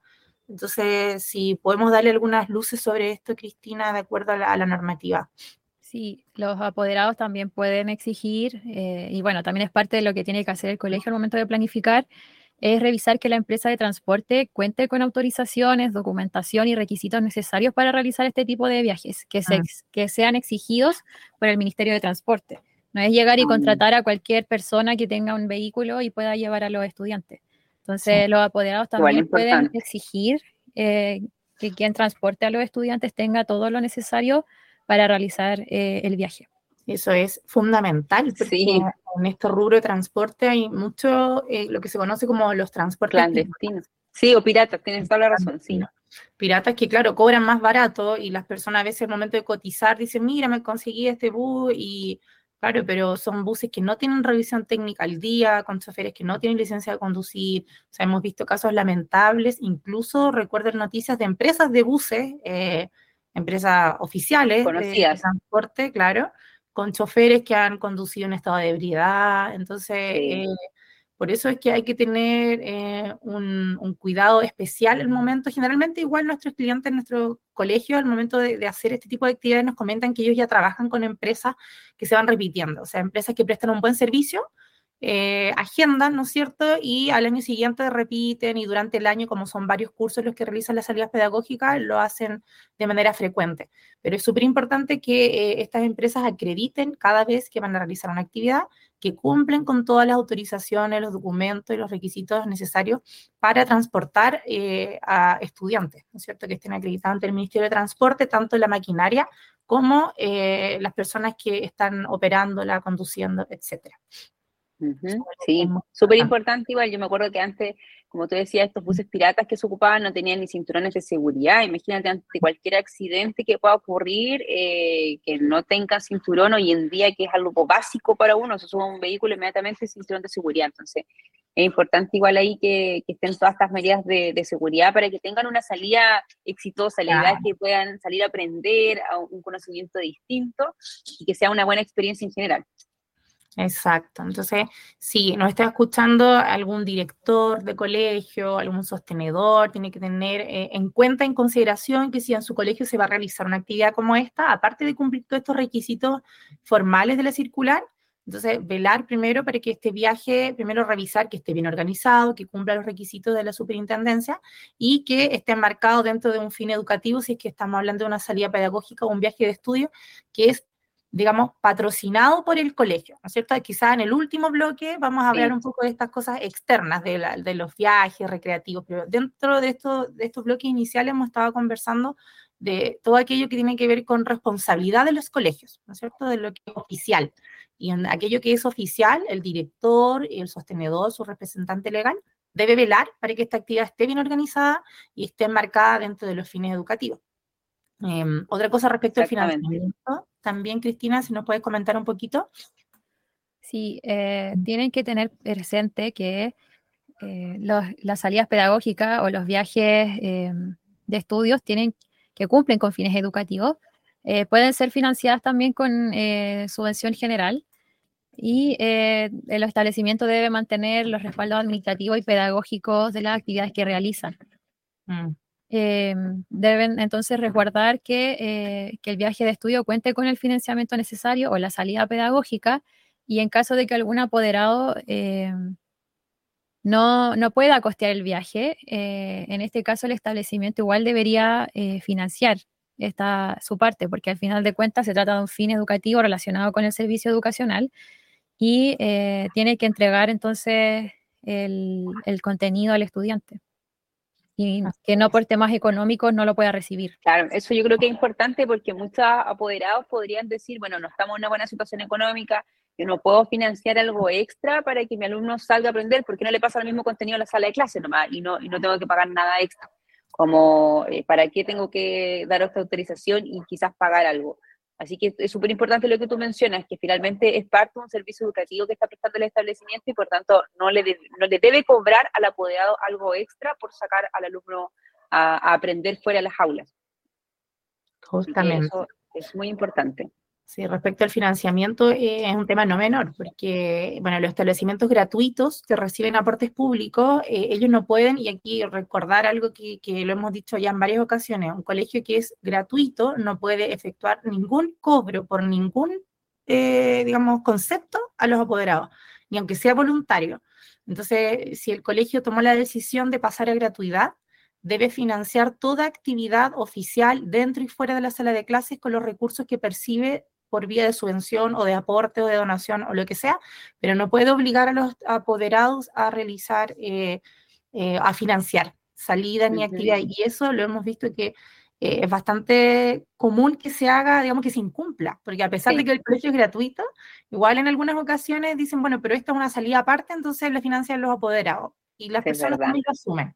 Speaker 2: Entonces, si podemos darle algunas luces sobre esto, Cristina, de acuerdo a la, normativa.
Speaker 4: Sí, los apoderados también pueden exigir, eh, y bueno, también es parte de lo que tiene que hacer el colegio al momento de planificar, es revisar que la empresa de transporte cuente con autorizaciones, documentación y requisitos necesarios para realizar este tipo de viajes que, ah. que sean exigidos por el Ministerio de Transporte. No es llegar y ah. contratar a cualquier persona que tenga un vehículo y pueda llevar a los estudiantes. Entonces, los apoderados también pueden exigir eh, que quien transporte a los estudiantes tenga todo lo necesario para realizar eh, el viaje.
Speaker 2: Eso es fundamental, porque en este rubro de transporte hay mucho eh, lo que se conoce como los transportes
Speaker 3: clandestinos. Sí, o piratas, tienes toda la razón, sí.
Speaker 2: Piratas que, claro, cobran más barato y las personas a veces al momento de cotizar dicen, mira, me conseguí este bus y, claro, pero son buses que no tienen revisión técnica al día, con choferes que no tienen licencia de conducir. O sea, hemos visto casos lamentables, incluso recuerden noticias de empresas de buses, eh, empresas oficiales de transporte, claro, con choferes que han conducido en estado de ebriedad. Entonces, eh, por eso es que hay que tener eh, un, cuidado especial el momento. Generalmente, igual nuestros clientes en nuestro colegio, al momento de, de, hacer este tipo de actividades, nos comentan que ellos ya trabajan con empresas que se van repitiendo, o sea, empresas que prestan un buen servicio eh, agendan, ¿no es cierto? Y al año siguiente repiten y durante el año, como son varios cursos los que realizan las salidas pedagógicas, lo hacen de manera frecuente. Pero es súper importante que eh, estas empresas acrediten cada vez que van a realizar una actividad, que cumplen con todas las autorizaciones, los documentos y los requisitos necesarios para transportar eh, a estudiantes, ¿no es cierto? Que estén acreditados ante el Ministerio de Transporte, tanto la maquinaria como las personas que están operándola, conduciendo, etcétera.
Speaker 3: Sí, súper importante igual. Yo me acuerdo que antes, como tú decías, estos buses piratas que se ocupaban no tenían ni cinturones de seguridad. Imagínate ante cualquier accidente que pueda ocurrir, eh, que no tenga cinturón hoy en día, que es algo básico para uno, se sube a un vehículo inmediatamente cinturón de seguridad. Entonces, es importante igual ahí que, estén todas estas medidas de, seguridad para que tengan una salida exitosa, la idea es que puedan salir a aprender a un conocimiento distinto y que sea una buena experiencia en general.
Speaker 2: Exacto. Entonces, si nos está escuchando algún director de colegio, algún sostenedor, tiene que tener eh, en cuenta, en consideración, que si en su colegio se va a realizar una actividad como esta, aparte de cumplir todos estos requisitos formales de la circular, entonces, velar primero para que este viaje, primero revisar que esté bien organizado, que cumpla los requisitos de la superintendencia y que esté enmarcado dentro de un fin educativo, si es que estamos hablando de una salida pedagógica o un viaje de estudio, que es digamos, patrocinado por el colegio, ¿no es cierto? Quizá en el último bloque vamos a hablar un poco de estas cosas externas, de, los viajes recreativos, pero dentro de, esto, de estos bloques iniciales hemos estado conversando de todo aquello que tiene que ver con responsabilidad de los colegios, ¿no es cierto? De lo que es oficial. Y en aquello que es oficial, el director, el sostenedor, su representante legal, debe velar para que esta actividad esté bien organizada y esté enmarcada dentro de los fines educativos. Em, otra cosa respecto al financiamiento, también Cristina, si nos puedes comentar un poquito.
Speaker 4: Sí, eh, tienen que tener presente que eh, las salidas pedagógicas o los viajes em, de estudios tienen que cumplen con fines educativos, eh, pueden ser financiadas también con subvención general y el establecimiento debe mantener los respaldos administrativos y pedagógicos de las actividades que realizan. Mm. Em, deben entonces resguardar eh, que, el viaje de estudio cuente con el financiamiento necesario o la salida pedagógica y en caso de que algún apoderado em, no, no, pueda costear el viaje, eh, en este caso el establecimiento igual debería eh, financiar esta, su parte, porque al final de cuentas se trata de un fin educativo relacionado con el servicio educacional y tiene que entregar entonces el contenido al estudiante y que no por temas económicos no lo pueda recibir.
Speaker 3: Claro, eso yo creo que es importante porque muchos apoderados podrían decir, bueno, no estamos en una buena situación económica, yo no puedo financiar algo extra para que mi alumno salga a aprender, porque no le pasa el mismo contenido en la sala de clase nomás y no, y no tengo que pagar nada extra. Como, eh, ¿para qué tengo que dar esta autorización y quizás pagar algo? Así que es súper importante lo que tú mencionas, que finalmente es parte de un servicio educativo que está prestando el establecimiento y por tanto no le, no le debe cobrar al apoderado algo extra por sacar al alumno a, aprender fuera de las aulas.
Speaker 2: Justamente.
Speaker 3: Eso es muy importante.
Speaker 2: Sí, respecto al financiamiento eh, es un tema no menor, porque, bueno, los establecimientos gratuitos que reciben aportes públicos, eh, ellos no pueden, y aquí recordar algo que, lo hemos dicho ya en varias ocasiones, un colegio que es gratuito no puede efectuar ningún cobro por ningún, eh, digamos, concepto a los apoderados, ni aunque sea voluntario. Entonces, si el colegio tomó la decisión de pasar a gratuidad, debe financiar toda actividad oficial dentro y fuera de la sala de clases con los recursos que percibe por vía de subvención o de aporte o de donación o lo que sea, pero no puede obligar a los apoderados a realizar, eh, eh, a financiar salidas ni actividades. Y eso lo hemos visto que eh, es bastante común que se haga, digamos, que se incumpla, porque a pesar de que el colegio es gratuito, igual en algunas ocasiones dicen, bueno, pero esta es una salida aparte, entonces le financian los apoderados. Y las personas también lo asumen.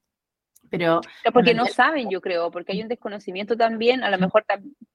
Speaker 2: Pero,
Speaker 3: porque no saben, yo creo, porque hay un desconocimiento también, a lo mejor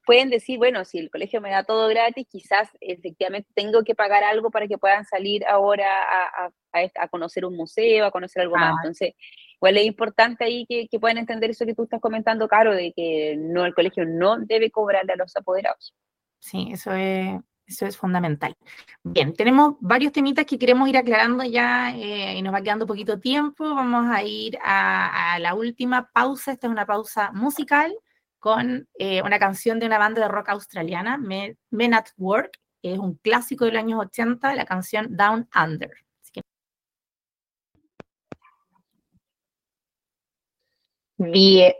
Speaker 3: pueden decir, bueno, si el colegio me da todo gratis, quizás efectivamente tengo que pagar algo para que puedan salir ahora a, a, conocer un museo, a conocer algo más. Entonces, igual es importante ahí que, que, puedan entender eso que tú estás comentando, Caro, de que no el colegio no debe cobrarle a los apoderados.
Speaker 2: Sí, eso es, eso es fundamental. Bien, tenemos varios temitas que queremos ir aclarando ya eh, y nos va quedando poquito tiempo. Vamos a ir a, la última pausa. Esta es una pausa musical con eh, una canción de una banda de rock australiana, Men, at Work, que es un clásico de los años 80, la canción Down Under.
Speaker 5: Bien,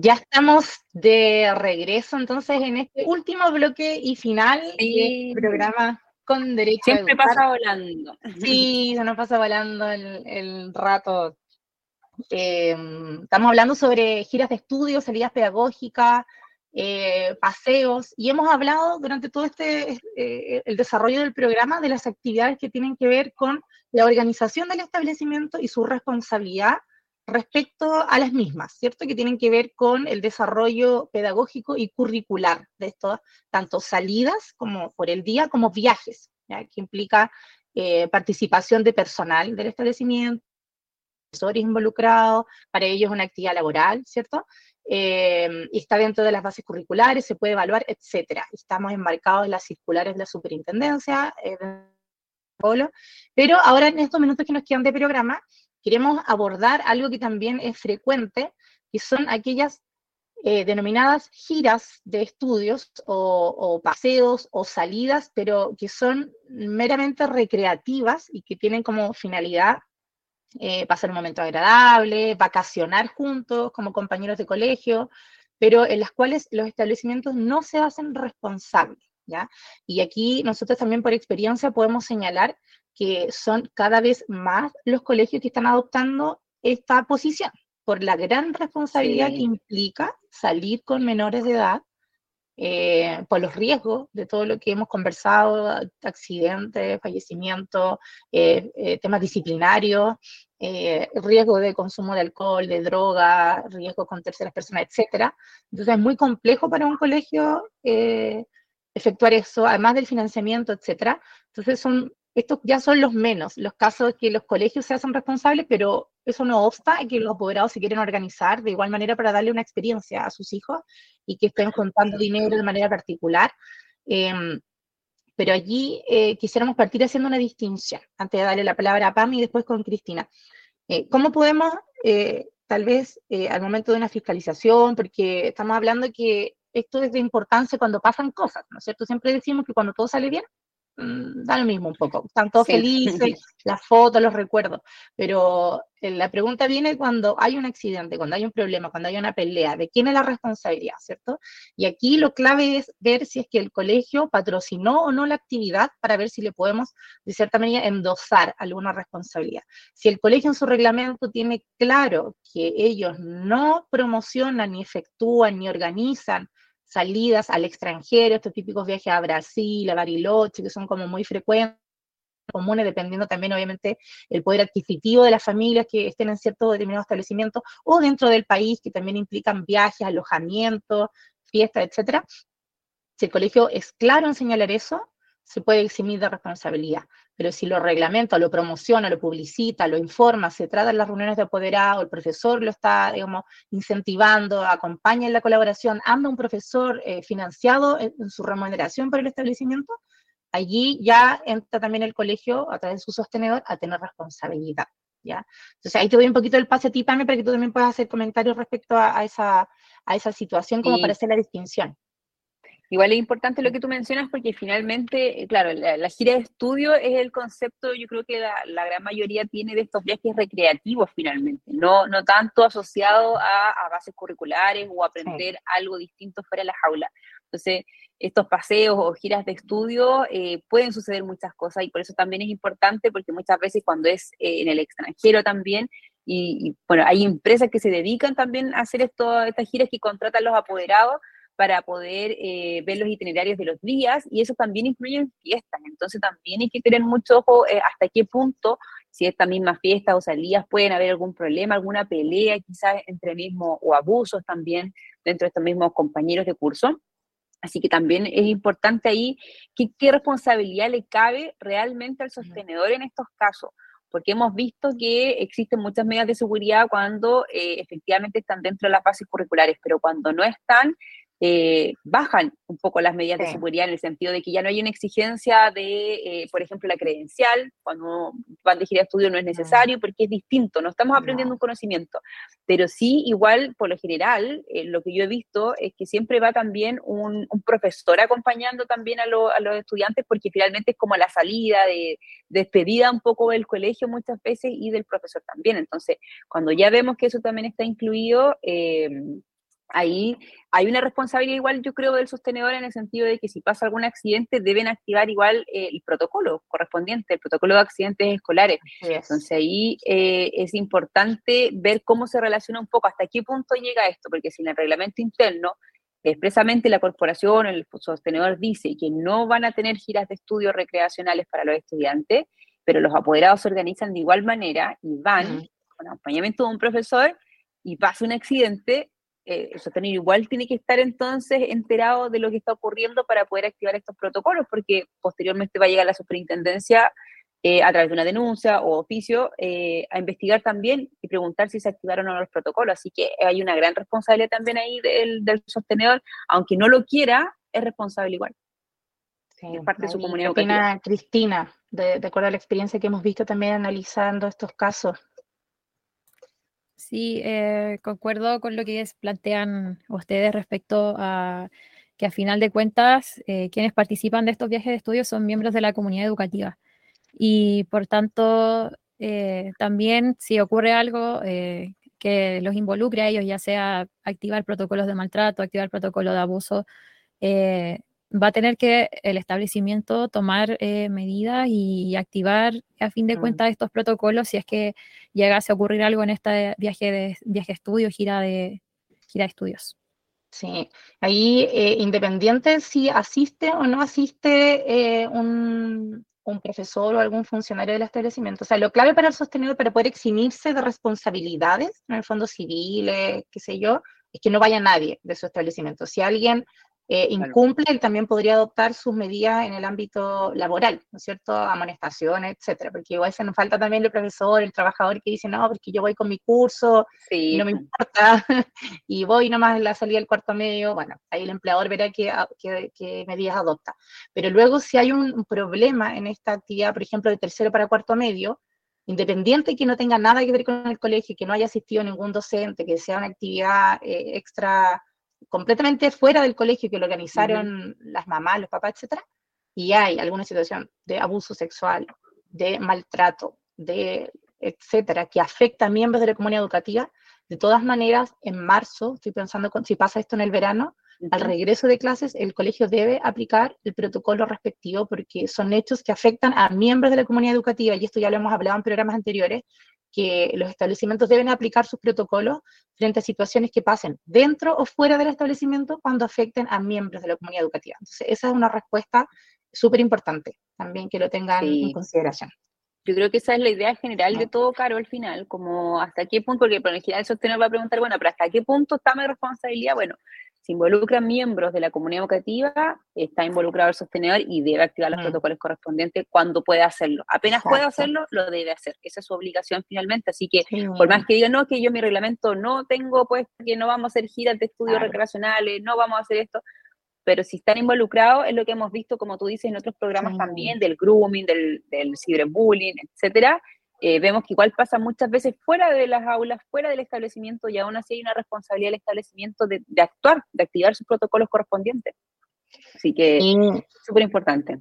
Speaker 5: ya estamos de regreso entonces en este último bloque y final del programa con derecho
Speaker 3: Siempre pasa volando.
Speaker 5: Sí, se nos pasa volando el, rato. Em, estamos hablando sobre giras de estudio, salidas pedagógicas, eh, paseos, y hemos hablado durante todo este eh, el desarrollo del programa de las actividades que tienen que ver con la organización del establecimiento y su responsabilidad respecto a las mismas, ¿cierto? Que tienen que ver con el desarrollo pedagógico y curricular de esto, tanto salidas como por el día como viajes, que implica eh, participación de personal del establecimiento,
Speaker 2: profesores involucrados, para ellos una actividad laboral, ¿cierto? Eh, está dentro de las bases curriculares, se puede evaluar, etcétera. Estamos enmarcados en las circulares de la superintendencia, eh, pero ahora en estos minutos que nos quedan de programa, queremos abordar algo que también es frecuente, que son aquellas eh, denominadas giras de estudios o, paseos o salidas, pero que son meramente recreativas y que tienen como finalidad eh, pasar un momento agradable, vacacionar juntos como compañeros de colegio, pero en las cuales los establecimientos no se hacen responsables. ¿ya? Y aquí nosotros también por experiencia podemos señalar que son cada vez más los colegios que están adoptando esta posición, por la gran responsabilidad que implica salir con menores de edad, eh, por los riesgos de todo lo que hemos conversado, accidentes, fallecimientos, eh, eh, temas disciplinarios, riesgo de consumo de alcohol, de droga, riesgo con terceras personas, etc. Entonces es muy complejo para un colegio efectuar eso, además del financiamiento, etc. Entonces son estos ya son los menos, los casos que los colegios se hacen responsables, pero eso no obsta que los apoderados se quieren organizar de igual manera para darle una experiencia a sus hijos y que estén contando dinero de manera particular. Em, pero allí eh, quisiéramos partir haciendo una distinción, antes de darle la palabra a Pam y después con Cristina. Eh, ¿Cómo podemos, eh, tal vez, al momento de una fiscalización, porque estamos hablando que esto es de importancia cuando pasan cosas, ¿no es cierto? Siempre decimos que cuando todo sale bien, da lo mismo un poco. Están todos felices, las fotos, los recuerdos. Pero eh, la pregunta viene cuando hay un accidente, cuando hay un problema, cuando hay una pelea, ¿de quién es la responsabilidad, cierto? Y aquí lo clave es ver si es que el colegio patrocinó o no la actividad para ver si le podemos, de cierta manera, endosar alguna responsabilidad. Si el colegio en su reglamento tiene claro que ellos no promocionan, ni efectúan, ni organizan salidas al extranjero, estos típicos viajes a Brasil, a Bariloche, que son como muy frecuentes, comunes, dependiendo también, obviamente, el poder adquisitivo de las familias que estén en cierto determinado establecimiento, o dentro del país, que también implican viajes, alojamientos, fiestas, etcétera. Si el colegio es claro en señalar eso, se puede eximir de responsabilidad. Pero si lo reglamenta, lo promociona, lo publicita, lo informa, se trata en las reuniones de apoderado, el profesor lo está, digamos, incentivando, acompaña en la colaboración, anda un profesor eh, financiado en, su remuneración para el establecimiento, allí ya entra también el colegio, a través de su sostenedor, a tener responsabilidad. ¿ya? Entonces ahí te doy un poquito el pase a ti, Pame, para que tú también puedas hacer comentarios respecto a, esa, a esa situación, como para hacer la distinción.
Speaker 3: Igual es importante lo que tú mencionas porque finalmente, claro, la, gira de estudio es el concepto, yo creo que la, gran mayoría tiene de estos viajes recreativos finalmente, no, no tanto asociado a, bases curriculares o aprender algo distinto fuera de la jaula. Entonces, estos paseos o giras de estudio eh, pueden suceder muchas cosas y por eso también es importante porque muchas veces cuando es eh, en el extranjero también, y, bueno, hay empresas que se dedican también a hacer esto, estas giras que contratan los apoderados, para poder eh, ver los itinerarios de los días y eso también incluye fiestas. Entonces también hay que tener mucho ojo eh, hasta qué punto, si estas mismas fiestas o salidas pueden haber algún problema, alguna pelea quizás entre mismos o abusos también dentro de estos mismos compañeros de curso. Así que también es importante ahí qué responsabilidad le cabe realmente al sostenedor en estos casos porque hemos visto que existen muchas medidas de seguridad cuando eh, efectivamente están dentro de las bases curriculares, pero cuando no están, eh, bajan un poco las medidas de seguridad en el sentido de que ya no hay una exigencia de, eh, por ejemplo, la credencial, cuando van de gira de estudio no es necesario porque es distinto, no estamos aprendiendo un conocimiento, pero sí, igual, por lo general, eh, lo que yo he visto es que siempre va también un, profesor acompañando también a, a, los estudiantes porque finalmente es como la salida de despedida un poco del colegio muchas veces y del profesor también, entonces, cuando ya vemos que eso también está incluido, ahí hay una responsabilidad igual, yo creo, del sostenedor en el sentido de que si pasa algún accidente deben activar igual eh, el protocolo correspondiente, el protocolo de accidentes escolares. Entonces ahí eh, es importante ver cómo se relaciona un poco, hasta qué punto llega esto, porque si en el reglamento interno expresamente la corporación, el sostenedor dice que no van a tener giras de estudios recreacionales para los estudiantes, pero los apoderados se organizan de igual manera y van con acompañamiento de un profesor y pasa un accidente, eh, el sostenedor igual tiene que estar entonces enterado de lo que está ocurriendo para poder activar estos protocolos, porque posteriormente va a llegar la superintendencia eh, a través de una denuncia o oficio, eh, a investigar también y preguntar si se activaron o no los protocolos. Así que hay una gran responsabilidad también ahí del, del sostenedor, aunque no lo quiera, es responsable igual.
Speaker 2: es parte de su comunidad educativa. Cristina, de, de acuerdo a la experiencia que hemos visto también analizando estos casos.
Speaker 4: Sí, eh, concuerdo con lo que plantean ustedes respecto a que a final de cuentas quienes participan de estos viajes de estudio son miembros de la comunidad educativa. Y por tanto eh, también si ocurre algo eh, que los involucre a ellos, ya sea activar protocolos de maltrato, activar protocolo de abuso, eh, va a tener que el establecimiento tomar medidas y, activar a fin de mm. cuentas estos protocolos si es que llegase a ocurrir algo en este viaje de viaje estudio, gira de gira de estudios.
Speaker 2: Sí, ahí independiente si asiste o no asiste un, un profesor o algún funcionario del establecimiento. O sea, lo clave para el sostenido, para poder eximirse de responsabilidades, en el fondo civiles, qué sé yo, es que no vaya nadie de su establecimiento. Si alguien eh, incumple, él también podría adoptar sus medidas en el ámbito laboral, ¿no es cierto? Amonestaciones, etcétera, porque igual se nos falta también el profesor, el trabajador que dice, no, porque yo voy con mi curso, y no me importa, y voy nomás en la salida del cuarto medio, bueno, ahí el empleador verá qué, qué, medidas adopta. Pero luego si hay un, problema en esta actividad, por ejemplo, de tercero para cuarto medio, independiente que no tenga nada que ver con el colegio, que no haya asistido ningún docente, que sea una actividad eh, extra completamente fuera del colegio que lo organizaron las mamás, los papás, etcétera, y hay alguna situación de abuso sexual, de maltrato, de etcétera, que afecta a miembros de la comunidad educativa, de todas maneras, en marzo, estoy pensando si pasa esto en el verano, al regreso de clases, el colegio debe aplicar el protocolo respectivo porque son hechos que afectan a miembros de la comunidad educativa, y esto ya lo hemos hablado en programas anteriores, que los establecimientos deben aplicar sus protocolos frente a situaciones que pasen dentro o fuera del establecimiento cuando afecten a miembros de la comunidad educativa. Entonces, esa es una respuesta súper importante también que lo tengan en consideración.
Speaker 3: Yo creo que esa es la idea general de todo, Caro, al final, como hasta qué punto, porque por el general sostener va a preguntar, bueno, pero hasta qué punto está mi responsabilidad, bueno, si involucran miembros de la comunidad educativa, está involucrado el sostenedor y debe activar los mm. protocolos correspondientes cuando pueda hacerlo. Apenas pueda hacerlo, lo debe hacer. Esa es su obligación finalmente. Así que, por más que diga, no, que yo mi reglamento no tengo, pues, que no vamos a hacer giras de estudios recreacionales, no vamos a hacer esto, pero si están involucrados, es lo que hemos visto, como tú dices, en otros programas también, del grooming, del, del ciberbullying, etcétera, eh, vemos que igual pasa muchas veces fuera de las aulas, fuera del establecimiento, y aún así hay una responsabilidad del establecimiento de, actuar, de activar sus protocolos correspondientes. Así que es súper importante.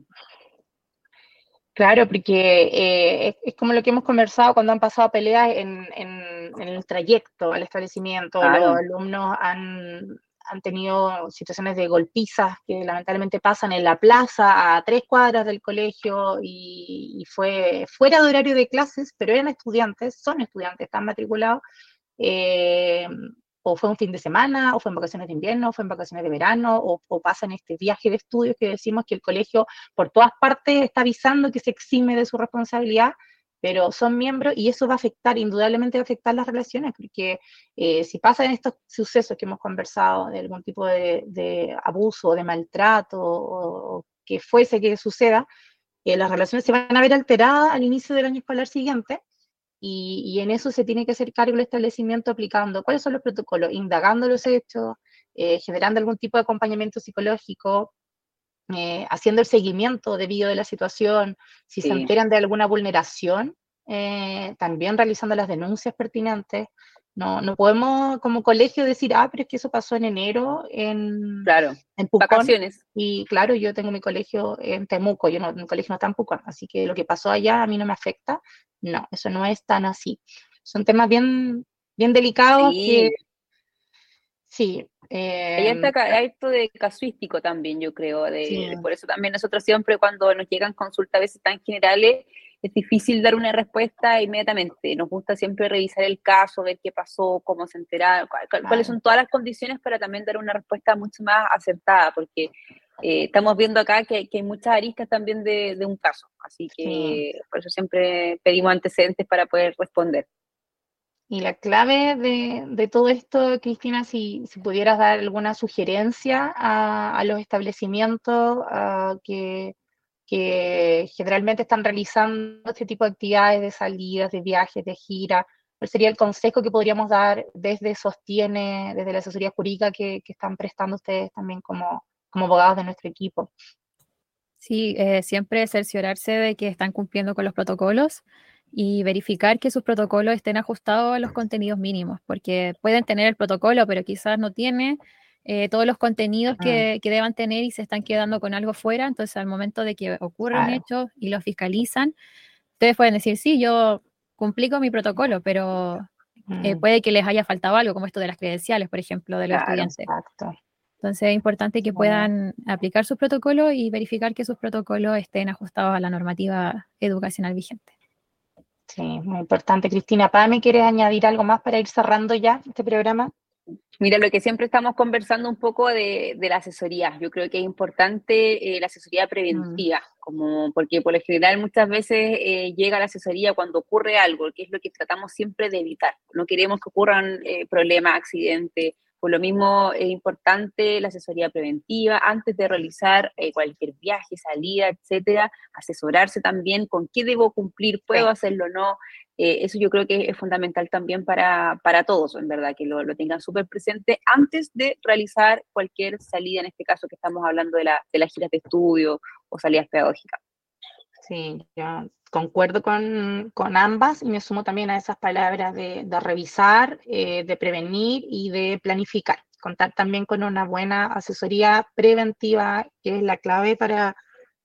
Speaker 2: Claro, porque eh, es, como lo que hemos conversado cuando han pasado peleas en, el trayecto al establecimiento, los alumnos han, han tenido situaciones de golpizas que lamentablemente pasan en la plaza a tres cuadras del colegio y, fue fuera de horario de clases, pero eran estudiantes, son estudiantes, están matriculados, eh, o fue un fin de semana, o fue en vacaciones de invierno, o fue en vacaciones de verano, o, o este viaje de estudios que decimos que el colegio por todas partes está avisando que se exime de su responsabilidad pero son miembros y eso va a afectar, indudablemente va a afectar las relaciones, porque eh, si pasan estos sucesos que hemos conversado, de algún tipo de, abuso, de maltrato, o, que fuese que suceda, eh, las relaciones se van a ver alteradas al inicio del año escolar siguiente, y, en eso se tiene que hacer cargo el establecimiento aplicando cuáles son los protocolos, indagando los hechos, eh, generando algún tipo de acompañamiento psicológico, eh, haciendo el seguimiento debido de la situación, si se enteran de alguna vulneración, eh, también realizando las denuncias pertinentes. No, no podemos como colegio decir, ah, pero es que eso pasó en enero en,
Speaker 3: claro,
Speaker 2: en Vacaciones. Y claro, yo tengo mi colegio en Temuco, yo no, mi colegio no está en Pucón, así que lo que pasó allá a mí no me afecta. No, eso no es tan así. Son temas bien, bien delicados que sí,
Speaker 3: Ahí está em, esto de casuístico también, yo creo. De, Por eso también nosotros siempre cuando nos llegan consultas a veces tan generales, es difícil dar una respuesta inmediatamente. Nos gusta siempre revisar el caso, ver qué pasó, cómo se enteraron, cuáles son todas las condiciones para también dar una respuesta mucho más acertada, porque eh, estamos viendo acá que, hay muchas aristas también de, un caso. Así que por eso siempre pedimos antecedentes para poder responder.
Speaker 2: Y la clave de, todo esto, Cristina, si, pudieras dar alguna sugerencia a, los establecimientos que, generalmente están realizando este tipo de actividades de salidas, de viajes, de gira. ¿Cuál sería el consejo que podríamos dar desde Sostiene, desde la asesoría jurídica que, están prestando ustedes también como, como abogados de nuestro equipo?
Speaker 4: Sí, eh, siempre cerciorarse de que están cumpliendo con los protocolos y verificar que sus protocolos estén ajustados a los contenidos mínimos, porque pueden tener el protocolo, pero quizás no tiene eh, todos los contenidos que, que, deban tener y se están quedando con algo fuera. Entonces, al momento de que ocurre un hecho y lo fiscalizan, ustedes pueden decir, sí, yo cumplí con mi protocolo, pero eh, mm. puede que les haya faltado algo, como esto de las credenciales, por ejemplo, de los estudiantes. Entonces, es importante que puedan aplicar sus protocolos y verificar que sus protocolos estén ajustados a la normativa educacional vigente.
Speaker 2: Sí, muy importante. Cristina, ¿me quieres añadir algo más para ir cerrando ya este programa?
Speaker 3: Mira, lo que siempre estamos conversando un poco de, la asesoría. Yo creo que es importante eh, la asesoría mm. preventiva, como porque por lo general muchas veces eh, llega la asesoría cuando ocurre algo, que es lo que tratamos siempre de evitar. No queremos que ocurran eh, problemas, accidentes, por lo mismo es importante la asesoría preventiva antes de realizar eh, cualquier viaje, salida, etcétera, asesorarse también con qué debo cumplir, puedo hacerlo o no. Eh, eso yo creo que es fundamental también para, para todos, en verdad, que lo, lo tengan súper presente antes de realizar cualquier salida, en este caso que estamos hablando de, la, de las giras de estudio o salidas pedagógicas.
Speaker 2: Sí, ya concuerdo con, ambas y me sumo también a esas palabras de, revisar, eh, de prevenir y de planificar. Contar también con una buena asesoría preventiva, que es la clave para,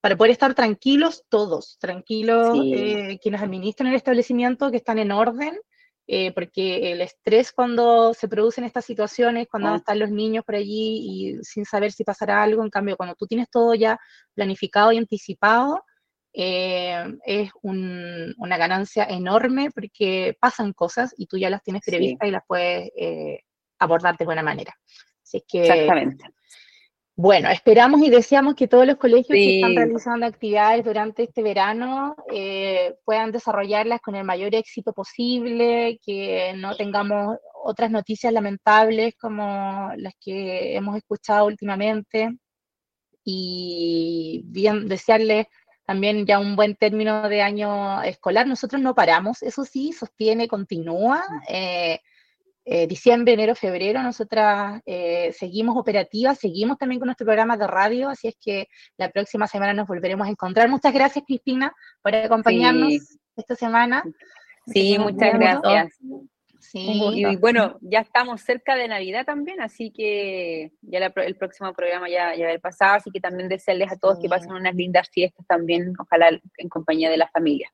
Speaker 2: para poder estar tranquilos todos, tranquilos eh, quienes administran el establecimiento, que están en orden, eh, porque el estrés cuando se producen estas situaciones, cuando ah. están los niños por allí y sin saber si pasará algo, en cambio, cuando tú tienes todo ya planificado y anticipado, eh, es una ganancia enorme porque pasan cosas y tú ya las tienes previstas y las puedes eh, abordar de buena manera. Así que,
Speaker 3: Exactamente.
Speaker 2: Bueno, esperamos y deseamos que todos los colegios que están realizando actividades durante este verano eh, puedan desarrollarlas con el mayor éxito posible, que no tengamos otras noticias lamentables como las que hemos escuchado últimamente y bien desearles también ya un buen término de año escolar. Nosotros no paramos, eso sí, sostiene, continúa. Eh, eh, diciembre, enero, febrero, nosotras eh, seguimos operativas, seguimos también con nuestro programa de radio, así es que la próxima semana nos volveremos a encontrar. Muchas gracias, Cristina, por acompañarnos esta semana.
Speaker 3: Sí, muchas gracias. Sí. Y, bueno, ya estamos cerca de Navidad también, así que ya el próximo programa ya, ya va a haber pasado, así que también desearles a todos que pasen unas lindas fiestas también, ojalá en compañía de la familia.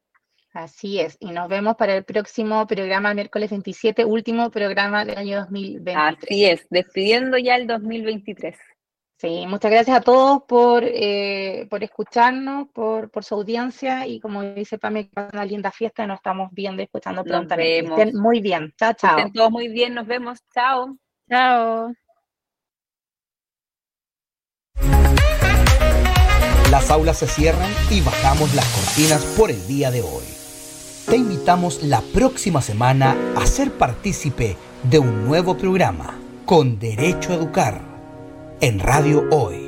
Speaker 2: Así es, y nos vemos para el próximo programa, miércoles 27, último programa del año 2023.
Speaker 3: Así es, despidiendo ya el 2023.
Speaker 2: Sí, muchas gracias a todos por, eh, por escucharnos, por, por, su audiencia y como dice Pame, que una linda fiesta, nos estamos viendo y escuchando prontamente. Estén muy bien. Chao, chao.
Speaker 3: Estén todos muy bien, nos vemos. Chao.
Speaker 4: Chao.
Speaker 1: Las aulas se cierran y bajamos las cortinas por el día de hoy. Te invitamos la próxima semana a ser partícipe de un nuevo programa con Derecho a Educar en Radio Hoy.